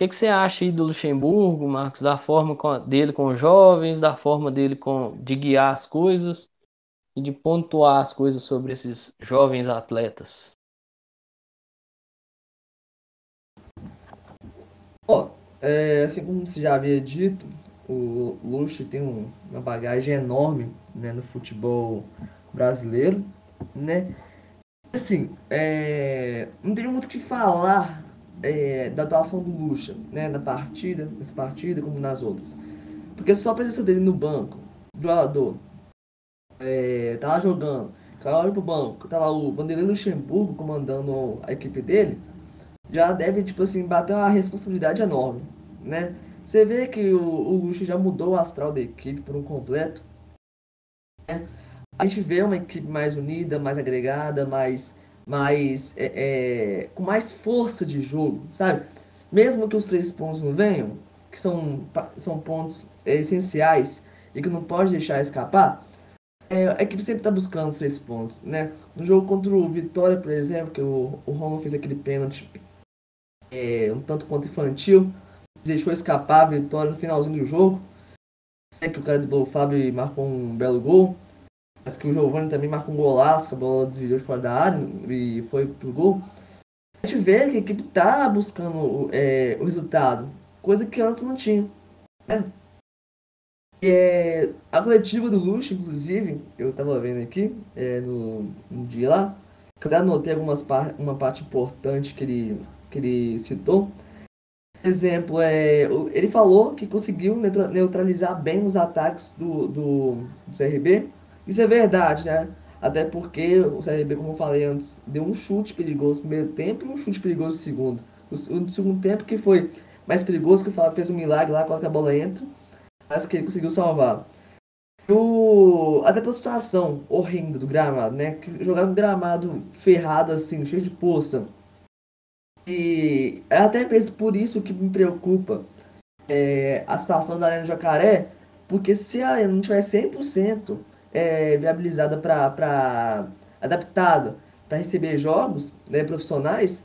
que, que, você acha aí do Luxemburgo, Marcos, da forma dele com os jovens, da forma dele com, de guiar as coisas? e de pontuar as coisas sobre esses jovens atletas? Ó, é, assim como você já havia dito, o Luxo tem um, uma bagagem enorme né, no futebol brasileiro, né? Assim, é, não tenho muito o que falar é, da atuação do Lucha, né, na partida, nessa partida como nas outras. Porque só a presença dele no banco, jogador, é, tá lá jogando, tá lá pro banco, tá lá o Vanderlei Luxemburgo comandando a equipe dele, já deve, tipo assim, bater uma responsabilidade enorme, né? Você vê que o, o já mudou o astral da equipe por um completo. Né? A gente vê uma equipe mais unida, mais agregada, mais, mais é, é, com mais força de jogo, sabe? Mesmo que os três pontos não venham, que são, são pontos é, essenciais e que não pode deixar escapar, é, a equipe sempre está buscando os três pontos, né? No jogo contra o Vitória, por exemplo, que o, o Romo fez aquele pênalti é, um tanto quanto infantil, deixou escapar a vitória no finalzinho do jogo. É que o cara do Fábio marcou um belo gol. Mas que o Giovanni também marcou um golaço, que a bola desviou de fora da área e foi pro gol. A gente vê que a equipe tá buscando é, o resultado, coisa que antes não tinha. Né? É, a coletiva do Luxo, inclusive, eu tava vendo aqui é, no, no dia lá, que eu anotei algumas par uma parte importante que ele, que ele citou exemplo, é, ele falou que conseguiu neutralizar bem os ataques do, do, do CRB. Isso é verdade, né? Até porque o CRB, como eu falei antes, deu um chute perigoso no primeiro tempo e um chute perigoso no segundo. O, segundo tempo que foi mais perigoso, que o Flávio fez um milagre lá, quase que a bola entra, mas que ele conseguiu salvar. O, até pela situação horrenda do gramado, né? Que jogaram um gramado ferrado assim, cheio de poça e é até mesmo por isso que me preocupa é, a situação da Arena Jacaré, porque se a Arena não tiver 100% é, viabilizada para adaptada para receber jogos né, profissionais,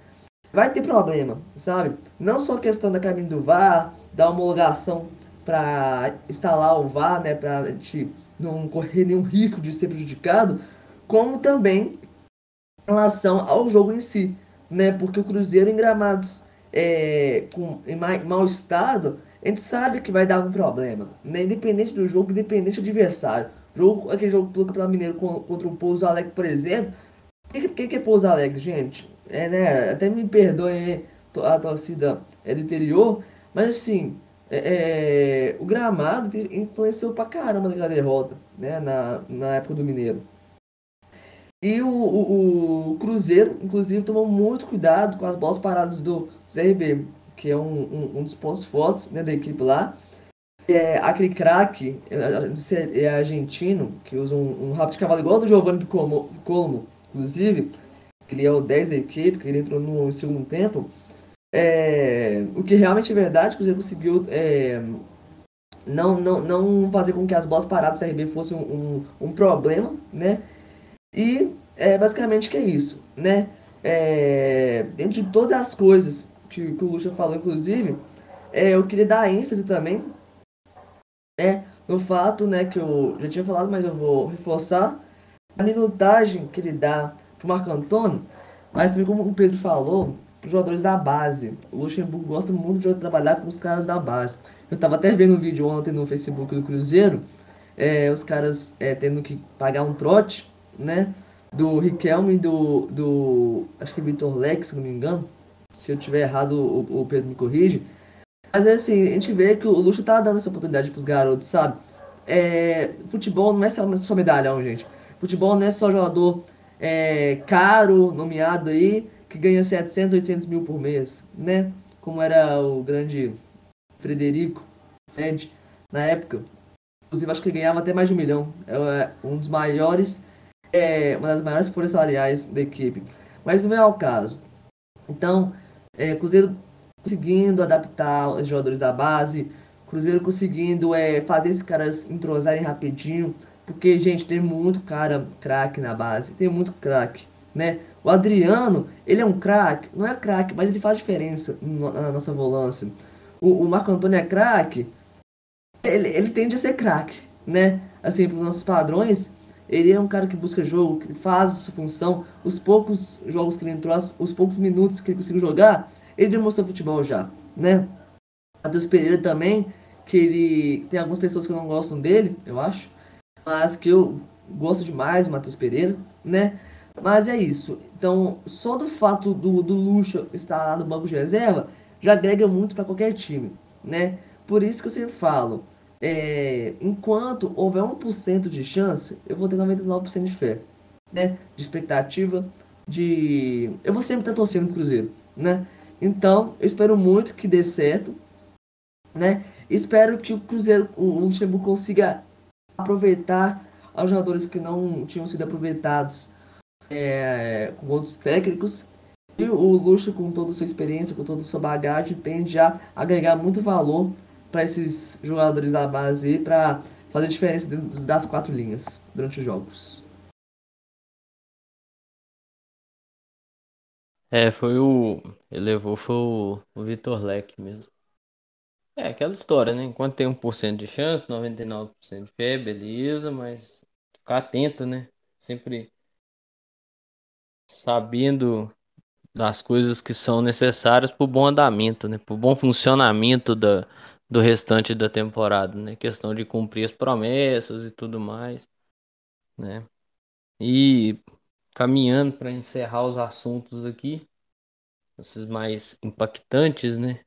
vai ter problema, sabe? Não só questão da cabine do VAR, da homologação para instalar o VAR, né, para a gente não correr nenhum risco de ser prejudicado, como também em relação ao jogo em si né? Porque o Cruzeiro em gramados é, com, em mau estado, a gente sabe que vai dar um problema, né? Independente do jogo, independente do adversário. Jogo, aquele jogo do Campeonato Mineiro contra o Pouso Alegre, por exemplo. O que, que, que é Pouso Alegre, gente? É, né? Até me perdoe a torcida é do interior, mas assim, é, é, o gramado influenciou pra caramba naquela derrota, né? Na, na época do Mineiro. E o, o, o, Cruzeiro, inclusive, tomou muito cuidado com as bolas paradas do CRB, que é um, um, um dos pontos fortes né, da equipe lá. É, aquele craque, é, argentino, que usa um, um rabo de cavalo igual ao do Giovanni Colmo, Colmo, inclusive, que ele é o 10 da equipe, que ele entrou no segundo tempo. É, o que realmente é verdade, o Cruzeiro conseguiu é, não, não, não fazer com que as bolas paradas do CRB fossem um, um, um problema, né? E é basicamente que é isso, né? É, dentro de todas as coisas que, que o Lucha falou, inclusive, é, eu queria dar ênfase também né, no fato né, que eu já tinha falado, mas eu vou reforçar a minutagem que ele dá pro Marco Antônio, mas também como o Pedro falou, os jogadores da base. O Luxemburgo gosta muito de trabalhar com os caras da base. Eu tava até vendo um vídeo ontem no Facebook do Cruzeiro, é, os caras é, tendo que pagar um trote né? Do Riquelme e do, do. Acho que é Vitor Lex, se não me engano. Se eu tiver errado, o, o Pedro me corrige. Mas é assim, a gente vê que o Luxo tá dando essa oportunidade pros garotos, sabe? É, futebol não é só, medalhão, gente. Futebol não é só jogador é, caro, nomeado aí, que ganha 700, 800 mil por mês, né? Como era o grande Frederico Fred, na época. Inclusive, acho que ele ganhava até mais de um milhão. É um dos maiores é uma das maiores folhas salariais da equipe. Mas não é o caso. Então, é, Cruzeiro conseguindo adaptar os jogadores da base, Cruzeiro conseguindo é, fazer esses caras entrosarem rapidinho, porque, gente, tem muito cara craque na base, tem muito craque, né? O Adriano, ele é um craque, não é craque, mas ele faz diferença na nossa volância. O, o Marco Antônio é craque, ele, ele tende a ser craque, né? Assim, para os nossos padrões, Ele é um cara que busca jogo, que faz sua função. Os poucos jogos que ele entrou, os poucos minutos que ele conseguiu jogar, ele demonstrou futebol já, né? Matheus Pereira também, que ele tem algumas pessoas que não gostam dele, eu acho, mas que eu gosto demais do Matheus Pereira, né? Mas é isso. Então, só do fato do, do Lucha estar lá no banco de reserva já agrega muito para qualquer time, né? Por isso que eu sempre falo, é, enquanto houver 1% de chance, eu vou ter 99% de fé, né? De expectativa, de... Eu vou sempre estar torcendo pro Cruzeiro, né? Então, eu espero muito que dê certo, né? Espero que o Cruzeiro, o Luxemburgo consiga aproveitar os jogadores que não tinham sido aproveitados é, com outros técnicos. E o Lucha, com toda a sua experiência, com toda a sua bagagem, tende a agregar muito valor para esses jogadores da base para fazer diferença das quatro linhas durante os jogos. É, foi o. Ele levou foi o, o Vitor Leque mesmo. É aquela história, né? Enquanto tem 1% de chance, 99% de fé, beleza, mas ficar atento, né? Sempre sabendo das coisas que são necessárias para o bom andamento, né? Para o bom funcionamento da, do restante da temporada, né? Questão de cumprir as promessas e tudo mais, né? E caminhando para encerrar os assuntos aqui, esses mais impactantes, né?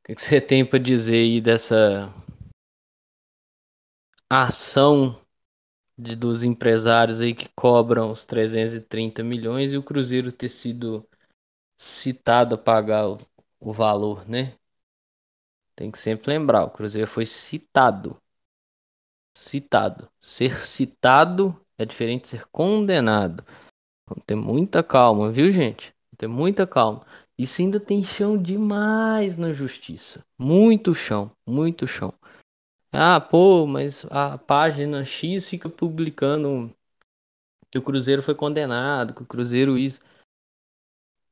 O que, você tem para dizer aí dessa ação de, dos empresários aí que cobram os 330 milhões e o Cruzeiro ter sido citado a pagar o, o valor, né? Tem que sempre lembrar, o Cruzeiro foi citado. Citado. Ser citado é diferente ser condenado. Vamos ter muita calma, viu, gente? Vamos ter muita calma. Isso ainda tem chão demais na justiça. Muito chão, muito chão. Ah, pô, mas a página X fica publicando que o Cruzeiro foi condenado, que o Cruzeiro isso.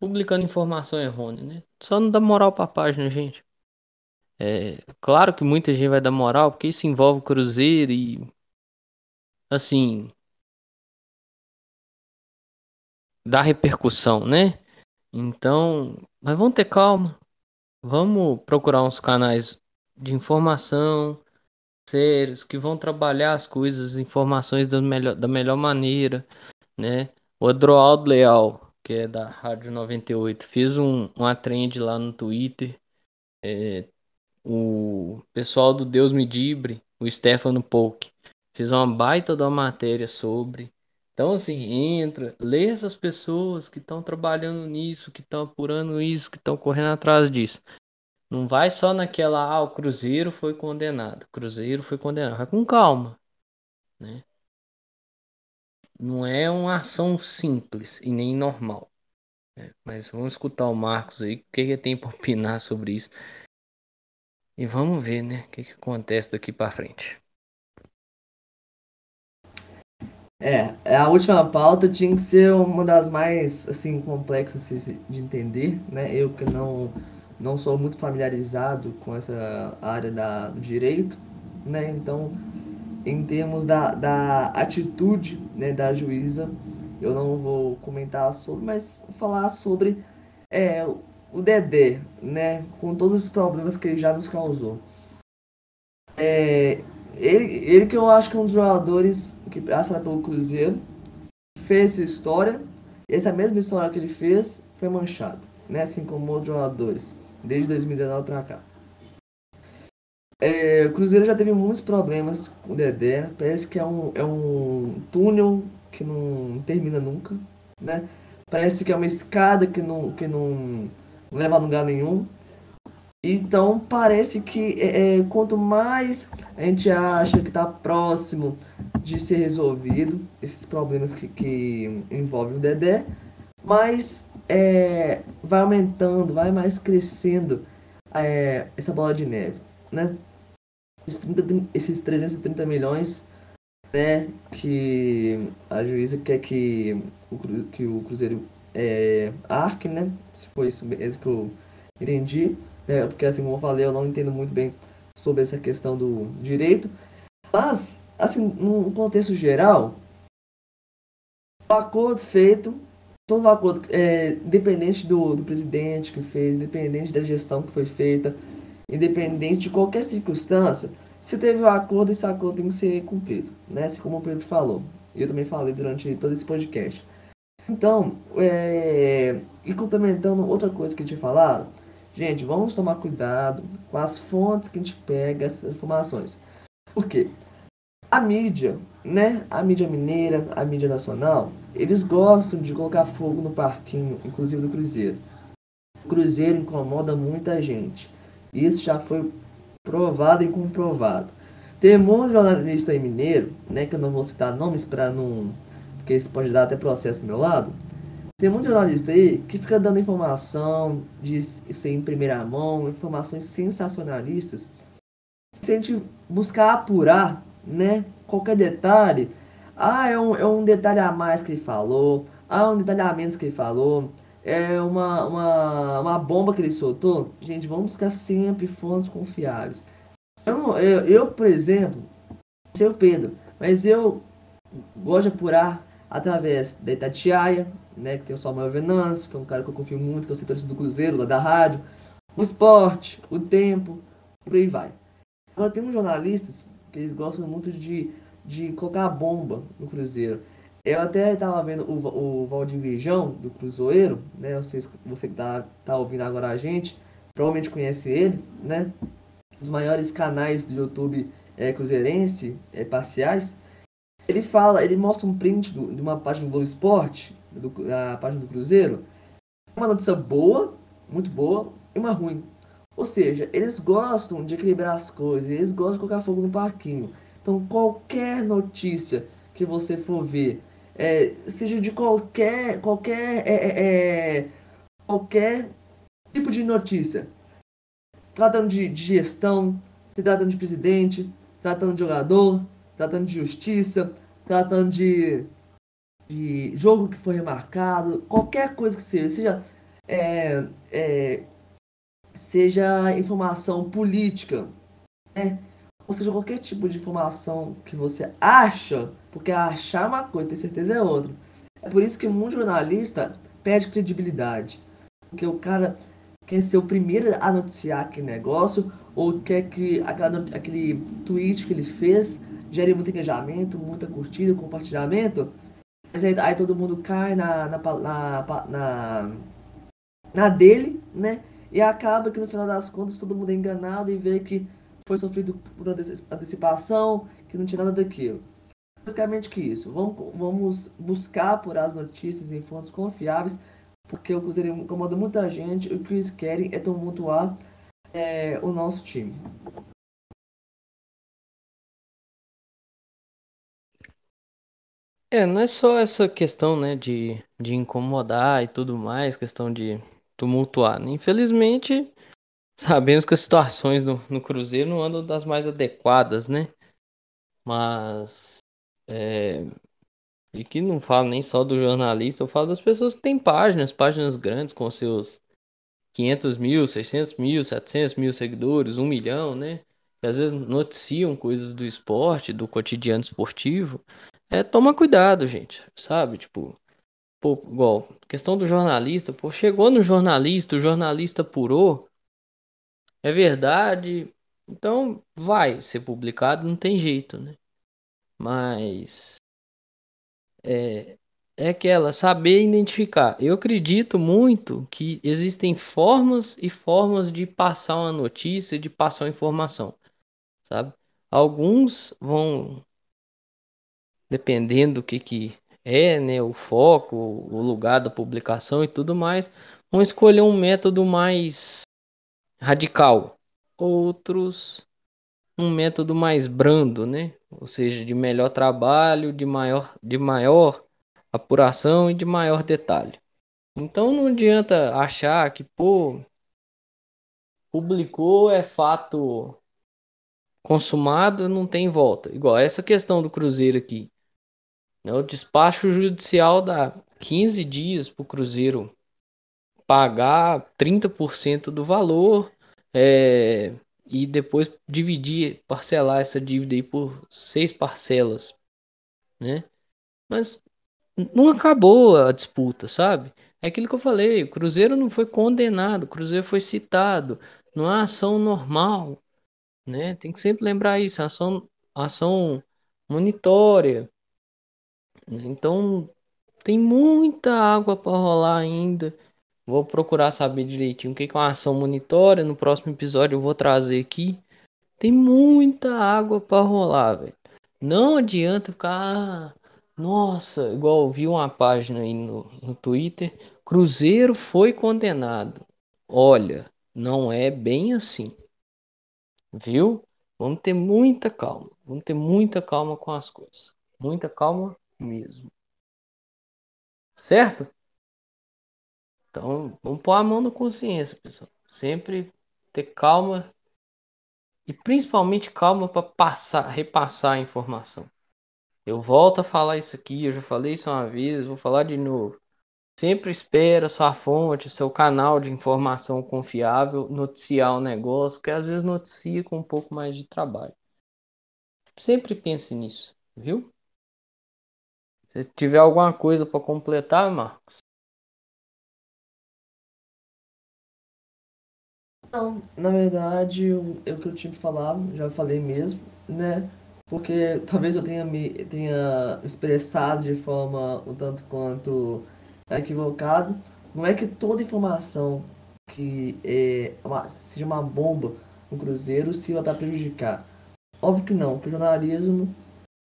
Publicando informação errônea, né? Só não dá moral pra página, gente. É, claro que muita gente vai dar moral, porque isso envolve o Cruzeiro e. Assim. Dá repercussão, né? Então. Mas vamos ter calma. Vamos procurar uns canais de informação sérios que vão trabalhar as coisas, as informações da melhor, da melhor maneira, né? O Adroaldo Leal, que é da Rádio 98, fez um, uma trend lá no Twitter. É, o pessoal do Deus Medibre, o Stefano Polk, fez uma baita da matéria sobre. Então, assim, entra, lê essas pessoas que estão trabalhando nisso, que estão apurando isso, que estão correndo atrás disso. Não vai só naquela, ah, o Cruzeiro foi condenado. O Cruzeiro foi condenado. Vai com calma, né? Não é uma ação simples e nem normal. Né? Mas vamos escutar o Marcos aí, o que ele tem para opinar sobre isso. E vamos ver, né, o que, que acontece daqui para frente. É, a última pauta tinha que ser uma das mais assim complexas de entender, né? Eu que não não sou muito familiarizado com essa área da, do direito, né? Então, em termos da, da atitude né, da juíza, eu não vou comentar sobre, mas falar sobre é, o Dedé, né, com todos os problemas que ele já nos causou. É, ele, ele que eu acho que é um dos jogadores que passa pelo Cruzeiro, fez essa história, essa mesma história que ele fez foi manchada, né, assim como outros jogadores, desde 2019 para cá. É, o Cruzeiro já teve muitos problemas com o Dedé, parece que é um, é um túnel que não termina nunca, né? Parece que é uma escada que não, que não leva a lugar nenhum. Então parece que é, é, quanto mais a gente acha que está próximo de ser resolvido esses problemas que, que envolvem o Dedé, mais é, vai aumentando, vai mais crescendo é, essa bola de neve, né? Esses, 30, esses 330 milhões né, que a juíza quer que o, que o Cruzeiro é, ARC, né? Se foi isso mesmo que eu entendi, né? Porque assim como eu falei, eu não entendo muito bem sobre essa questão do direito. Mas assim, num contexto geral, o acordo feito, todo o acordo, é, independente do, do presidente que fez, independente da gestão que foi feita, independente de qualquer circunstância, se teve um acordo, esse acordo tem que ser cumprido, né? Assim como o Pedro falou. Eu também falei durante todo esse podcast. Então, é... e complementando outra coisa que eu tinha falado, gente, vamos tomar cuidado com as fontes que a gente pega essas informações. Por quê? A mídia, né? A mídia mineira, a mídia nacional, eles gostam de colocar fogo no parquinho, inclusive do Cruzeiro. O Cruzeiro incomoda muita gente. Isso já foi provado e comprovado. Tem um jornalista aí mineiro, né, que eu não vou citar nomes para não porque isso pode dar até processo do meu lado. Tem muito jornalista aí que fica dando informação de ser em primeira mão, informações sensacionalistas. Se a gente buscar apurar, né, qualquer detalhe, ah, é um, é um detalhe a mais que ele falou, ah, é um detalhe a menos que ele falou, é uma, uma, uma bomba que ele soltou. Gente, vamos buscar sempre fontes confiáveis. Eu, eu, eu por exemplo, sei o Pedro, mas eu gosto de apurar através da Itatiaia, né, que tem o Samuel Venâncio, que é um cara que eu confio muito, que é o setorista do Cruzeiro, lá da rádio, o esporte, o tempo, por aí vai. Agora tem uns jornalistas que eles gostam muito de, de colocar a bomba no Cruzeiro. Eu até estava vendo o, o Valdir Virjão, do Cruzeiro, né, vocês, você que tá, tá ouvindo agora a gente, provavelmente conhece ele, né, os maiores canais do YouTube é, cruzeirense, é, parciais, ele fala, ele mostra um print do, de uma página do Globo Esporte, do, da página do Cruzeiro. Uma notícia boa, muito boa, e uma ruim. Ou seja, eles gostam de equilibrar as coisas, eles gostam de colocar fogo no parquinho. Então, qualquer notícia que você for ver, é, seja de qualquer, qualquer, é, é, é qualquer tipo de notícia, tratando de, de gestão, se tratando de presidente, tratando de jogador, tratando de justiça, tratando de, de jogo que foi remarcado, qualquer coisa que seja, seja, é, é, seja informação política, né? ou seja, qualquer tipo de informação que você acha, porque achar é uma coisa, ter certeza é outra. É por isso que muito jornalista perde credibilidade. Porque o cara quer ser o primeiro a noticiar aquele negócio, ou quer que aquela, aquele tweet que ele fez gere muito engajamento, muita curtida, compartilhamento. Mas aí, aí todo mundo cai na, na, na, na, na dele, né? E acaba que no final das contas todo mundo é enganado e vê que foi sofrido por antecipação, que não tinha nada daquilo. Basicamente que isso. Vamos, vamos buscar por as notícias em fontes confiáveis, porque o Cruzeiro incomoda muita gente. O que eles querem é tumultuar é, o nosso time. É, não é só essa questão, né, de, de incomodar e tudo mais, questão de tumultuar. Né? Infelizmente, sabemos que as situações no, no Cruzeiro não andam das mais adequadas, né? Mas, é, e que não falo nem só do jornalista, eu falo das pessoas que têm páginas, páginas grandes com seus 500 mil, 600 mil, 700 mil seguidores, 1 milhão, né? Que às vezes noticiam coisas do esporte, do cotidiano esportivo. É, toma cuidado, gente, sabe? Tipo, pô, igual, questão do jornalista, pô, chegou no jornalista, o jornalista apurou, é verdade, então vai ser publicado, não tem jeito, né? Mas é, é aquela, saber identificar. Eu acredito muito que existem formas e formas de passar uma notícia, de passar uma informação, sabe? Alguns vão dependendo do que, que é, né, o foco, o lugar da publicação e tudo mais, vão escolher um método mais radical. Outros um método mais brando, né? Ou seja, de melhor trabalho, de maior, de maior apuração e de maior detalhe. Então não adianta achar que, pô, publicou é fato consumado, não tem volta. Igual essa questão do Cruzeiro aqui. Né? O despacho judicial dá 15 dias para o Cruzeiro pagar 30% do valor. É, e depois dividir, parcelar essa dívida aí por seis parcelas, né? Mas não acabou a disputa, sabe? É aquilo que eu falei, o Cruzeiro não foi condenado, o Cruzeiro foi citado, não é ação normal, né? Tem que sempre lembrar isso, ação, ação monitória. Então tem muita água para rolar ainda. Vou procurar saber direitinho o que é uma ação monitória. No próximo episódio eu vou trazer aqui. Tem muita água para rolar, velho. Não adianta ficar. Ah, nossa, igual eu vi uma página aí no, no Twitter. Cruzeiro foi condenado. Olha, não é bem assim. Viu? Vamos ter muita calma. Vamos ter muita calma com as coisas. Muita calma mesmo. Certo? Então, vamos pôr a mão na consciência, pessoal. Sempre ter calma e principalmente calma para passar, repassar a informação. Eu volto a falar isso aqui, eu já falei isso uma vez, vou falar de novo. Sempre espera sua fonte, seu canal de informação confiável noticiar o negócio, porque às vezes noticia com um pouco mais de trabalho. Sempre pense nisso, viu? Se tiver alguma coisa para completar, Marcos. Não, na verdade, o, é o que eu tinha que falar, já falei mesmo, né? Porque talvez eu tenha me tenha expressado de forma um tanto quanto equivocado. Não é que toda informação que é uma, seja uma bomba no Cruzeiro sirva para prejudicar. Óbvio que não, porque o jornalismo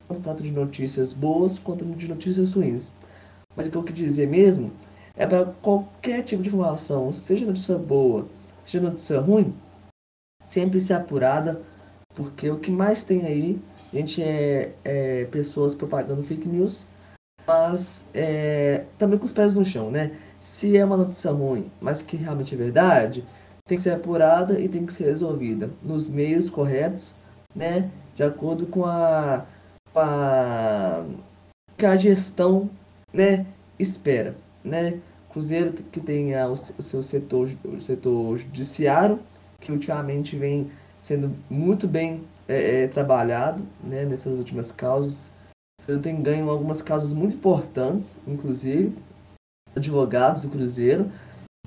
tanto de notícias boas quanto de notícias ruins. Mas o que eu quis dizer mesmo é para qualquer tipo de informação, seja notícia boa, seja notícia ruim, sempre ser apurada, porque o que mais tem aí, gente é, é pessoas propagando fake news, mas é, também com os pés no chão, né? Se é uma notícia ruim, mas que realmente é verdade, tem que ser apurada e tem que ser resolvida nos meios corretos, né? De acordo com a, com a, que a gestão, né? Espera, né? Cruzeiro que tem o, seu setor, o setor judiciário, que ultimamente vem sendo muito bem é, é, trabalhado né, nessas últimas causas. Eu tenho ganho algumas causas muito importantes, inclusive, advogados do Cruzeiro.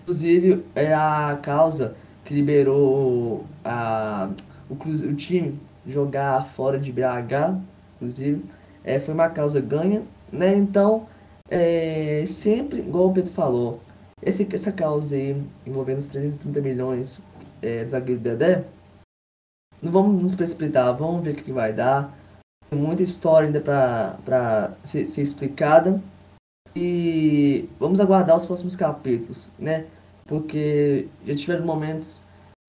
Inclusive, é a causa que liberou a, o, o time jogar fora de BH, inclusive, é, foi uma causa ganha. Né? Então, é, sempre, igual o Pedro falou, esse, essa causa aí envolvendo os 330 milhões é, do zagueiro Dedé, não vamos nos precipitar, vamos ver o que vai dar. Tem muita história ainda para ser, ser explicada. E vamos aguardar os próximos capítulos, né? Porque já tiveram momentos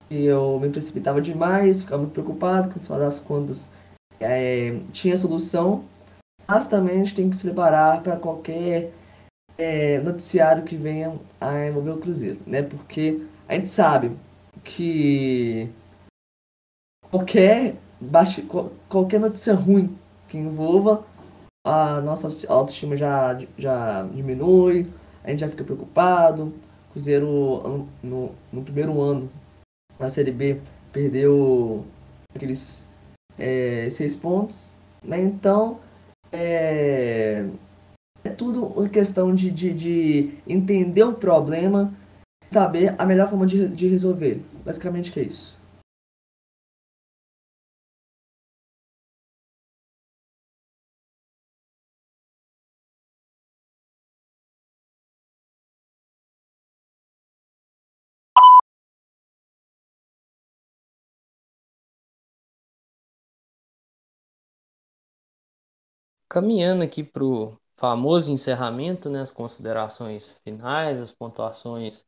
que eu me precipitava demais, ficava muito preocupado, no final das contas é, tinha solução mas também a gente tem que se preparar para qualquer é, noticiário que venha a envolver o Cruzeiro, né? Porque a gente sabe que qualquer, baixo, qualquer notícia ruim que envolva a nossa autoestima já, já diminui, a gente já fica preocupado. O Cruzeiro no, no primeiro ano na Série B perdeu aqueles é, seis pontos, né? Então é, é tudo uma questão de, de, de entender o problema, saber a melhor forma de, de resolver. Basicamente que é isso. Caminhando aqui para o famoso encerramento, né, as considerações finais, as pontuações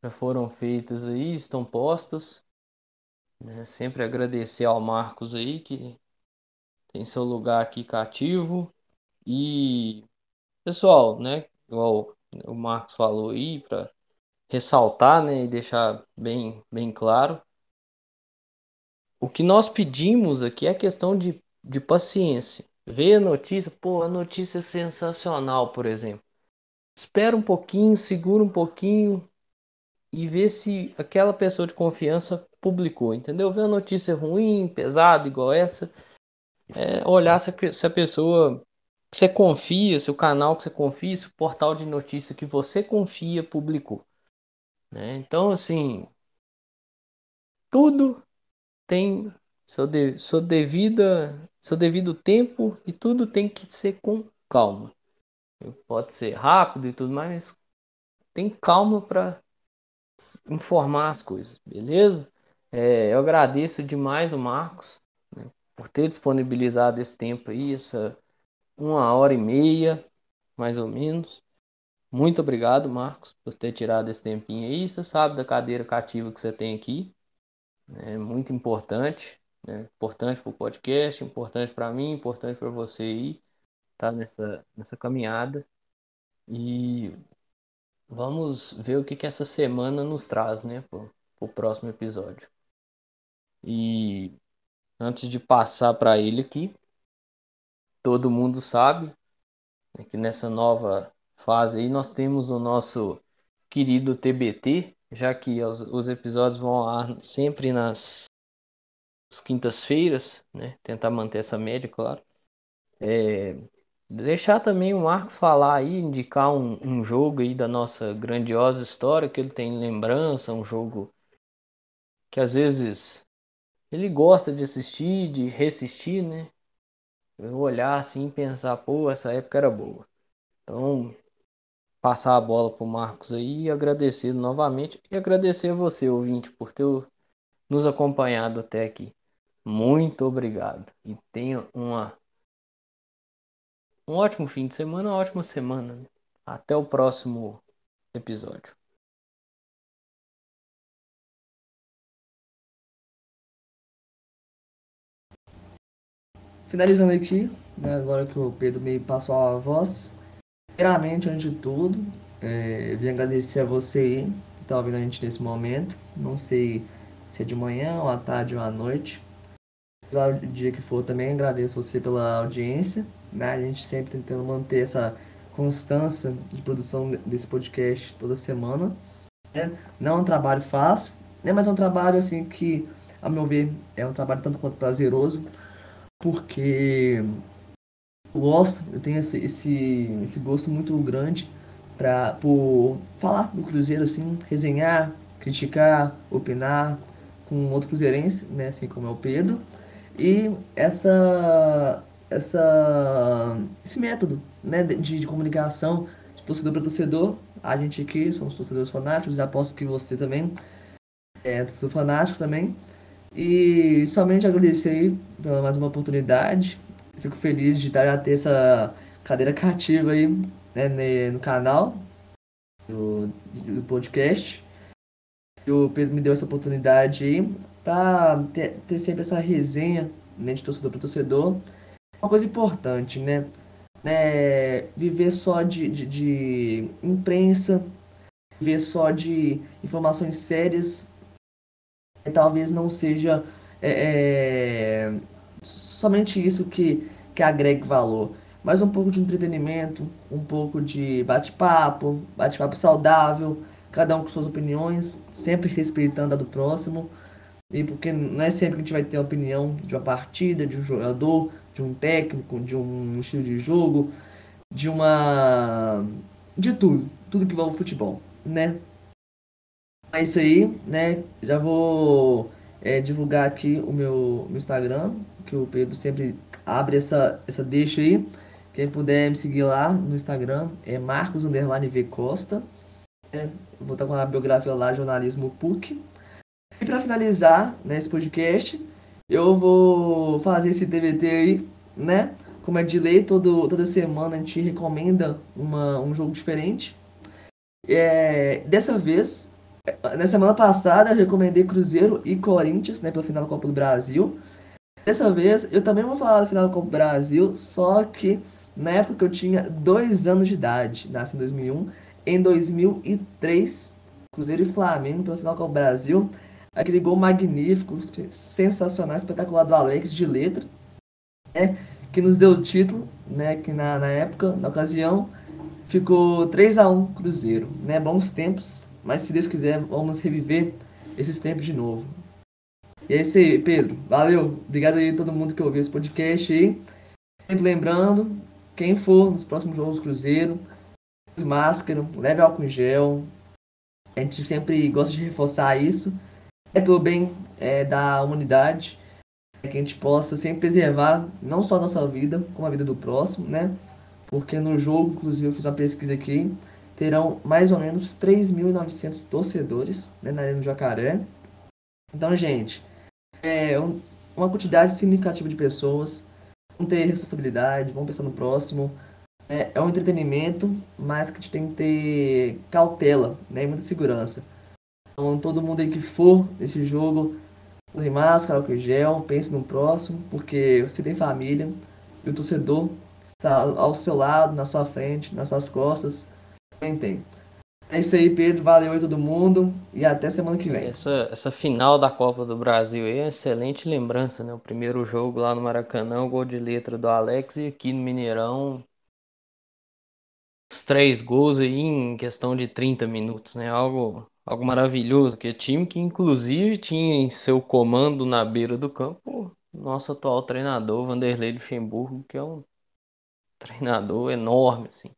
já foram feitas aí, estão postas. Né, sempre agradecer ao Marcos aí, que tem seu lugar aqui cativo. E, pessoal, né, igual o Marcos falou aí, para ressaltar né, e deixar bem, bem claro, o que nós pedimos aqui é questão de, de paciência. Vê a notícia, pô, a notícia é sensacional, por exemplo. Espera um pouquinho, segura um pouquinho e ver se aquela pessoa de confiança publicou, entendeu? Ver uma notícia ruim, pesada, igual essa, é olhar se a, se a pessoa que você confia, se o canal que você confia, se o portal de notícia que você confia publicou. Né? Então, assim, tudo tem seu, de, seu, devida, seu devido tempo e tudo tem que ser com calma. Pode ser rápido e tudo mais, tem calma para informar as coisas, beleza? É, eu agradeço demais o Marcos né, por ter disponibilizado esse tempo aí, essa uma hora e meia, mais ou menos. Muito obrigado, Marcos, por ter tirado esse tempinho aí. Você sabe da cadeira cativa que você tem aqui. É muito importante. Né? Importante para o podcast, importante para mim, importante para você aí. Tá nessa, nessa caminhada. E vamos ver o que, que essa semana nos traz, né? Para o próximo episódio. E antes de passar para ele aqui, todo mundo sabe né, que nessa nova fase aí nós temos o nosso querido TBT, já que os, os episódios vão ar sempre nas quintas-feiras, né? Tentar manter essa média, claro. É, deixar também o Marcos falar aí, indicar um, um, jogo aí da nossa grandiosa história que ele tem lembrança, um jogo que às vezes ele gosta de assistir, de reassistir, né? Eu olhar assim e pensar, pô, essa época era boa. Então, passar a bola pro Marcos aí e agradecer novamente e agradecer a você, ouvinte, por ter nos acompanhado até aqui. Muito obrigado e tenha uma um ótimo fim de semana, uma ótima semana. Até o próximo episódio. Finalizando aqui, né, agora que o Pedro me passou a voz, primeiramente, antes de tudo, é, vim agradecer a você aí, que está ouvindo a gente nesse momento. Não sei se é de manhã, ou à tarde, ou à noite. Pelo dia que for também, agradeço você pela audiência. Né? A gente sempre tentando manter essa constância de produção desse podcast toda semana. Né? Não é um trabalho fácil, né? mas é um trabalho assim que, a meu ver, é um trabalho tanto quanto prazeroso porque eu gosto, eu tenho esse, esse, esse gosto muito grande pra, por falar do Cruzeiro, assim, resenhar, criticar, opinar com outro cruzeirense, né, assim como é o Pedro. E essa, essa, esse método né, de, de comunicação de torcedor para torcedor, a gente aqui somos torcedores fanáticos, aposto que você também é torcedor fanático também. E somente agradecer pela mais uma oportunidade. Fico feliz de estar a ter essa cadeira cativa aí né, no canal do, do podcast. E o Pedro me deu essa oportunidade aí para ter, ter sempre essa resenha né, de torcedor para torcedor. Uma coisa importante, né? É, viver só de, de, de imprensa, viver só de informações sérias talvez não seja é, é, somente isso que, que agregue valor, mas um pouco de entretenimento, um pouco de bate-papo, bate-papo saudável, cada um com suas opiniões, sempre respeitando a do próximo. E porque não é sempre que a gente vai ter a opinião de uma partida, de um jogador, de um técnico, de um estilo de jogo, de uma. de tudo, tudo que envolve futebol, né? É isso aí, né? Já vou é, divulgar aqui o meu, meu Instagram, que o Pedro sempre abre essa, essa deixa aí. Quem puder me seguir lá no Instagram é Marcos Underline V Costa. É, vou estar com a biografia lá, jornalismo PUC. E para finalizar né, esse podcast, eu vou fazer esse TBT aí, né? Como é de lei, todo, toda semana a gente recomenda uma, um jogo diferente. É, dessa vez na semana passada eu recomendei Cruzeiro e Corinthians, né, pela final da Copa do Brasil. Dessa vez eu também vou falar da final da Copa do Brasil, só que na época eu tinha dois anos de idade, nasci em 2001. Em 2003, Cruzeiro e Flamengo pela final da Copa do Brasil. Aquele gol magnífico, sensacional, espetacular do Alex de letra, né, que nos deu o título, né, que na, na época, na ocasião, ficou 3 a 1 Cruzeiro, né, bons tempos mas se Deus quiser, vamos reviver esses tempos de novo. E é isso aí, Pedro. Valeu. Obrigado aí a todo mundo que ouviu esse podcast aí. Sempre lembrando, quem for nos próximos jogos do Cruzeiro, use máscara, leve álcool em gel. A gente sempre gosta de reforçar isso. É pelo bem é, da humanidade. É que a gente possa sempre preservar não só a nossa vida, como a vida do próximo, né? Porque no jogo, inclusive, eu fiz uma pesquisa aqui, terão mais ou menos 3.900 torcedores né, na Arena do Jacaré. Então, gente, é um, uma quantidade significativa de pessoas vão ter responsabilidade, vão pensar no próximo. É, é um entretenimento, mas que a gente tem que ter cautela né, e muita segurança. Então, todo mundo aí que for nesse jogo, use máscara, álcool gel, pense no próximo, porque você tem família e o torcedor está ao seu lado, na sua frente, nas suas costas, também tem. É isso aí, Pedro. Valeu aí todo mundo e até semana que vem. Essa, essa final da Copa do Brasil aí é excelente lembrança, né? O primeiro jogo lá no Maracanã, o gol de letra do Alex e aqui no Mineirão os três gols aí em questão de 30 minutos, né? Algo, algo maravilhoso, que é time que inclusive tinha em seu comando na beira do campo nosso atual treinador, Vanderlei Luxemburgo, que é um treinador enorme, assim.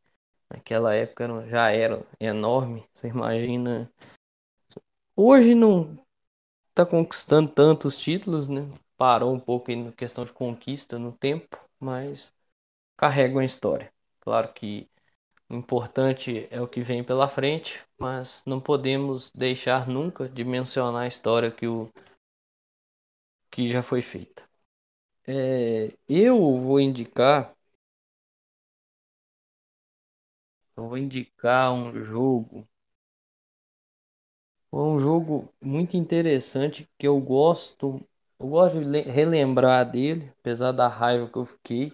Naquela época já era enorme, você imagina. Hoje não está conquistando tantos títulos, né? Parou um pouco aí na questão de conquista no tempo, mas carrega uma história. Claro que importante é o que vem pela frente, mas não podemos deixar nunca de mencionar a história que, o, que já foi feita. É, eu vou indicar Eu vou indicar um jogo. Um jogo muito interessante que eu gosto. Eu gosto de relembrar dele, apesar da raiva que eu fiquei.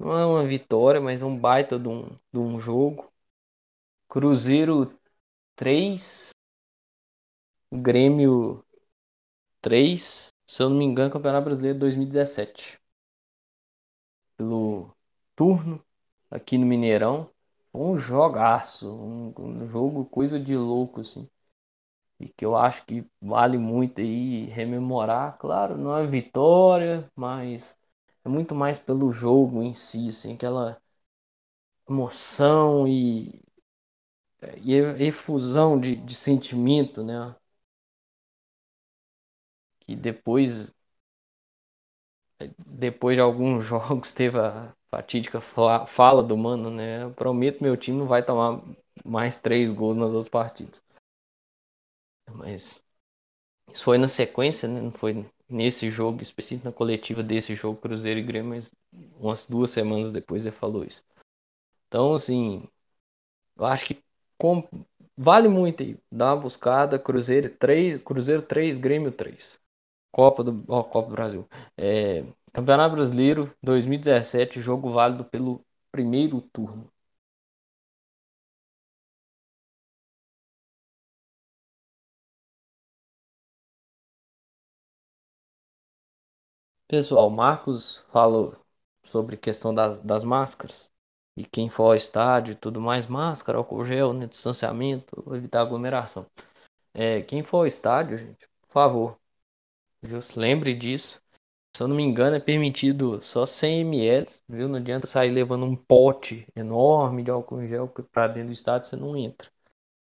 Não é uma vitória, mas é um baita de um, de um jogo. Cruzeiro 3, Grêmio 3, se eu não me engano, Campeonato Brasileiro 2017. Pelo turno aqui no Mineirão um jogaço, um, um, jogo coisa de louco, assim. E que eu acho que vale muito aí rememorar, claro, não é vitória, mas é muito mais pelo jogo em si, assim, aquela emoção e, e efusão de, de sentimento, né? Que depois depois de alguns jogos teve a fatídica fala do mano, né? Eu prometo meu time não vai tomar mais três gols nas outras partidas. Mas isso foi na sequência, né? Não foi nesse jogo específico, na coletiva desse jogo Cruzeiro e Grêmio, mas umas duas semanas depois ele falou isso. Então, assim, eu acho que com... vale muito aí. Dá uma buscada, Cruzeiro 3, Cruzeiro 3, Grêmio 3. Copa do, oh, Copa do Brasil. É, Campeonato Brasileiro 2017, jogo válido pelo primeiro turno. Pessoal, Marcos falou sobre questão das, das máscaras e quem for ao estádio e tudo mais, máscara, álcool gel, né, distanciamento, evitar aglomeração. É, quem for ao estádio, gente, por favor, viu? lembre disso. Se eu não me engano, é permitido só 100 ml, viu? Não adianta sair levando um pote enorme de álcool em gel para dentro do estádio, você não entra.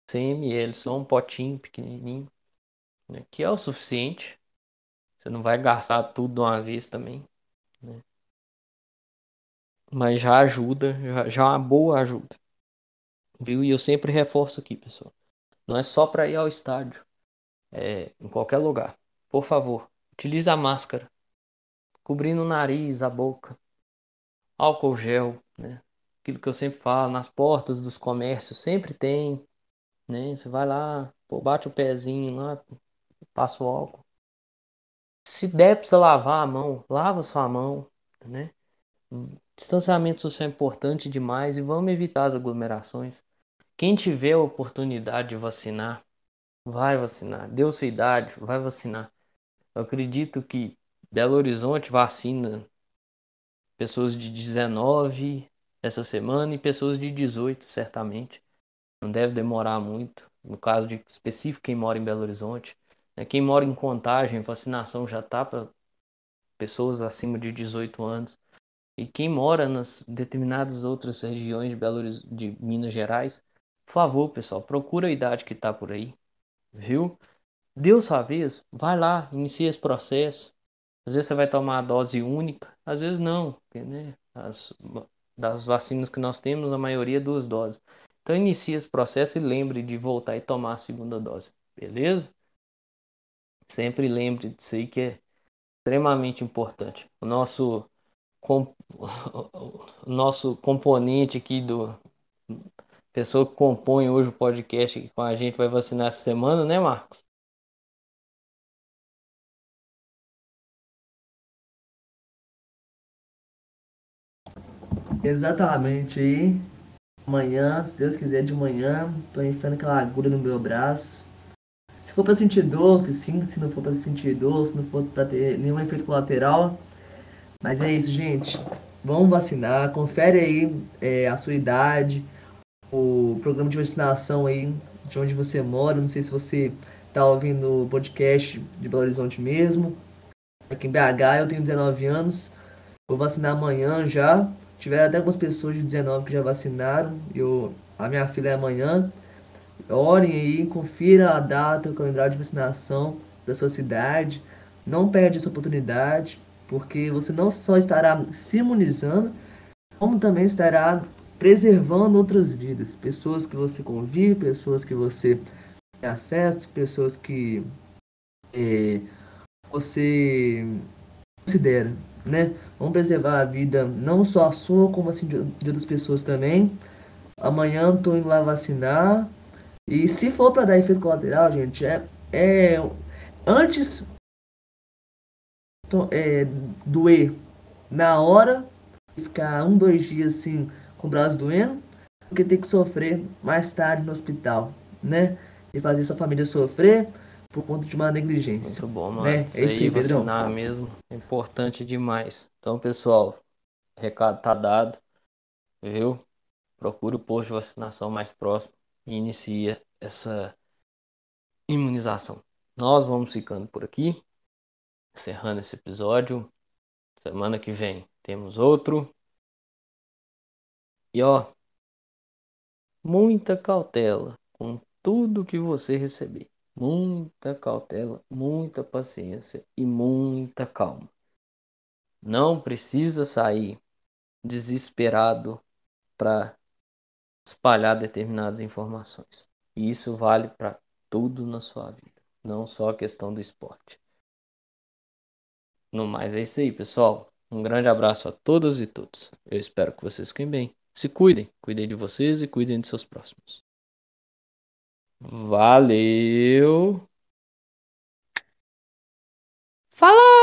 100 ml, só um potinho pequenininho, né? que é o suficiente. Você não vai gastar tudo de uma vez também, né? Mas já ajuda, já, é uma boa ajuda. Viu? E eu sempre reforço aqui, pessoal. Não é só para ir ao estádio, é em qualquer lugar. Por favor, utilize a máscara cobrindo o nariz, a boca, álcool gel, né? Aquilo que eu sempre falo, nas portas dos comércios sempre tem, né? Você vai lá, pô, bate o pezinho lá, passa o álcool. Se der para lavar a mão, lava sua mão, né? Distanciamento social é importante demais e vamos evitar as aglomerações. Quem tiver a oportunidade de vacinar, vai vacinar. Deu sua idade, vai vacinar. Eu acredito que Belo Horizonte vacina pessoas de 19 essa semana e pessoas de 18, certamente. Não deve demorar muito. no caso de específico quem mora em Belo Horizonte. Né? Quem mora em Contagem, vacinação já está para pessoas acima de 18 anos. E quem mora nas determinadas outras regiões de, Belo de Minas Gerais, por favor, pessoal, procura a idade que está por aí, viu? Deu sua vez, vai lá, inicia esse processo. Às vezes você vai tomar a dose única, às vezes não, né? As, das vacinas que nós temos, a maioria é duas doses. Então inicie esse processo e lembre de voltar e tomar a segunda dose, beleza? Sempre lembre disso aí que é extremamente importante. O nosso, o nosso componente aqui do pessoa que compõe hoje o podcast aqui com a gente vai vacinar essa semana, né, Marcos? Exatamente aí. Amanhã, se Deus quiser, de manhã, tô enfiando aquela agulha no meu braço. Se for para sentir dor, que sim, se não for para sentir dor, se não for para ter nenhum efeito colateral. Mas é isso, gente. Vamos vacinar. Confere aí é, a sua idade, o programa de vacinação aí de onde você mora. Não sei se você tá ouvindo o podcast de Belo Horizonte mesmo. Aqui em BH eu tenho 19 anos. Vou vacinar amanhã já. Tiveram até algumas pessoas de 19 que já vacinaram. Eu, a minha filha é amanhã. Orem aí, confira a data, o calendário de vacinação da sua cidade. Não perde essa oportunidade, porque você não só estará se imunizando, como também estará preservando outras vidas. Pessoas que você convive, pessoas que você tem acesso, pessoas que é, você considera né? Vamos preservar a vida, não só a sua, como assim de, outras pessoas também. Amanhã tô indo lá vacinar. E se for para dar efeito colateral, gente, é, é antes é, doer na hora, ficar um, dois dias assim com o braço doendo, porque tem que sofrer mais tarde no hospital, né? E fazer sua família sofrer por conta de uma negligência. Muito bom, mano. Né? Isso é isso aí, Pedrão. mesmo importante demais. Então, pessoal, recado tá dado, viu? Procure o posto de vacinação mais próximo e inicia essa imunização. Nós vamos ficando por aqui, encerrando esse episódio. Semana que vem temos outro. E ó, muita cautela com tudo que você receber muita cautela, muita paciência e muita calma. Não precisa sair desesperado para espalhar determinadas informações. E isso vale para tudo na sua vida, não só a questão do esporte. No mais é isso aí, pessoal. Um grande abraço a todas e todos. Eu espero que vocês fiquem bem. Se cuidem, cuidem de vocês e cuidem de seus próximos. Valeu! Falou!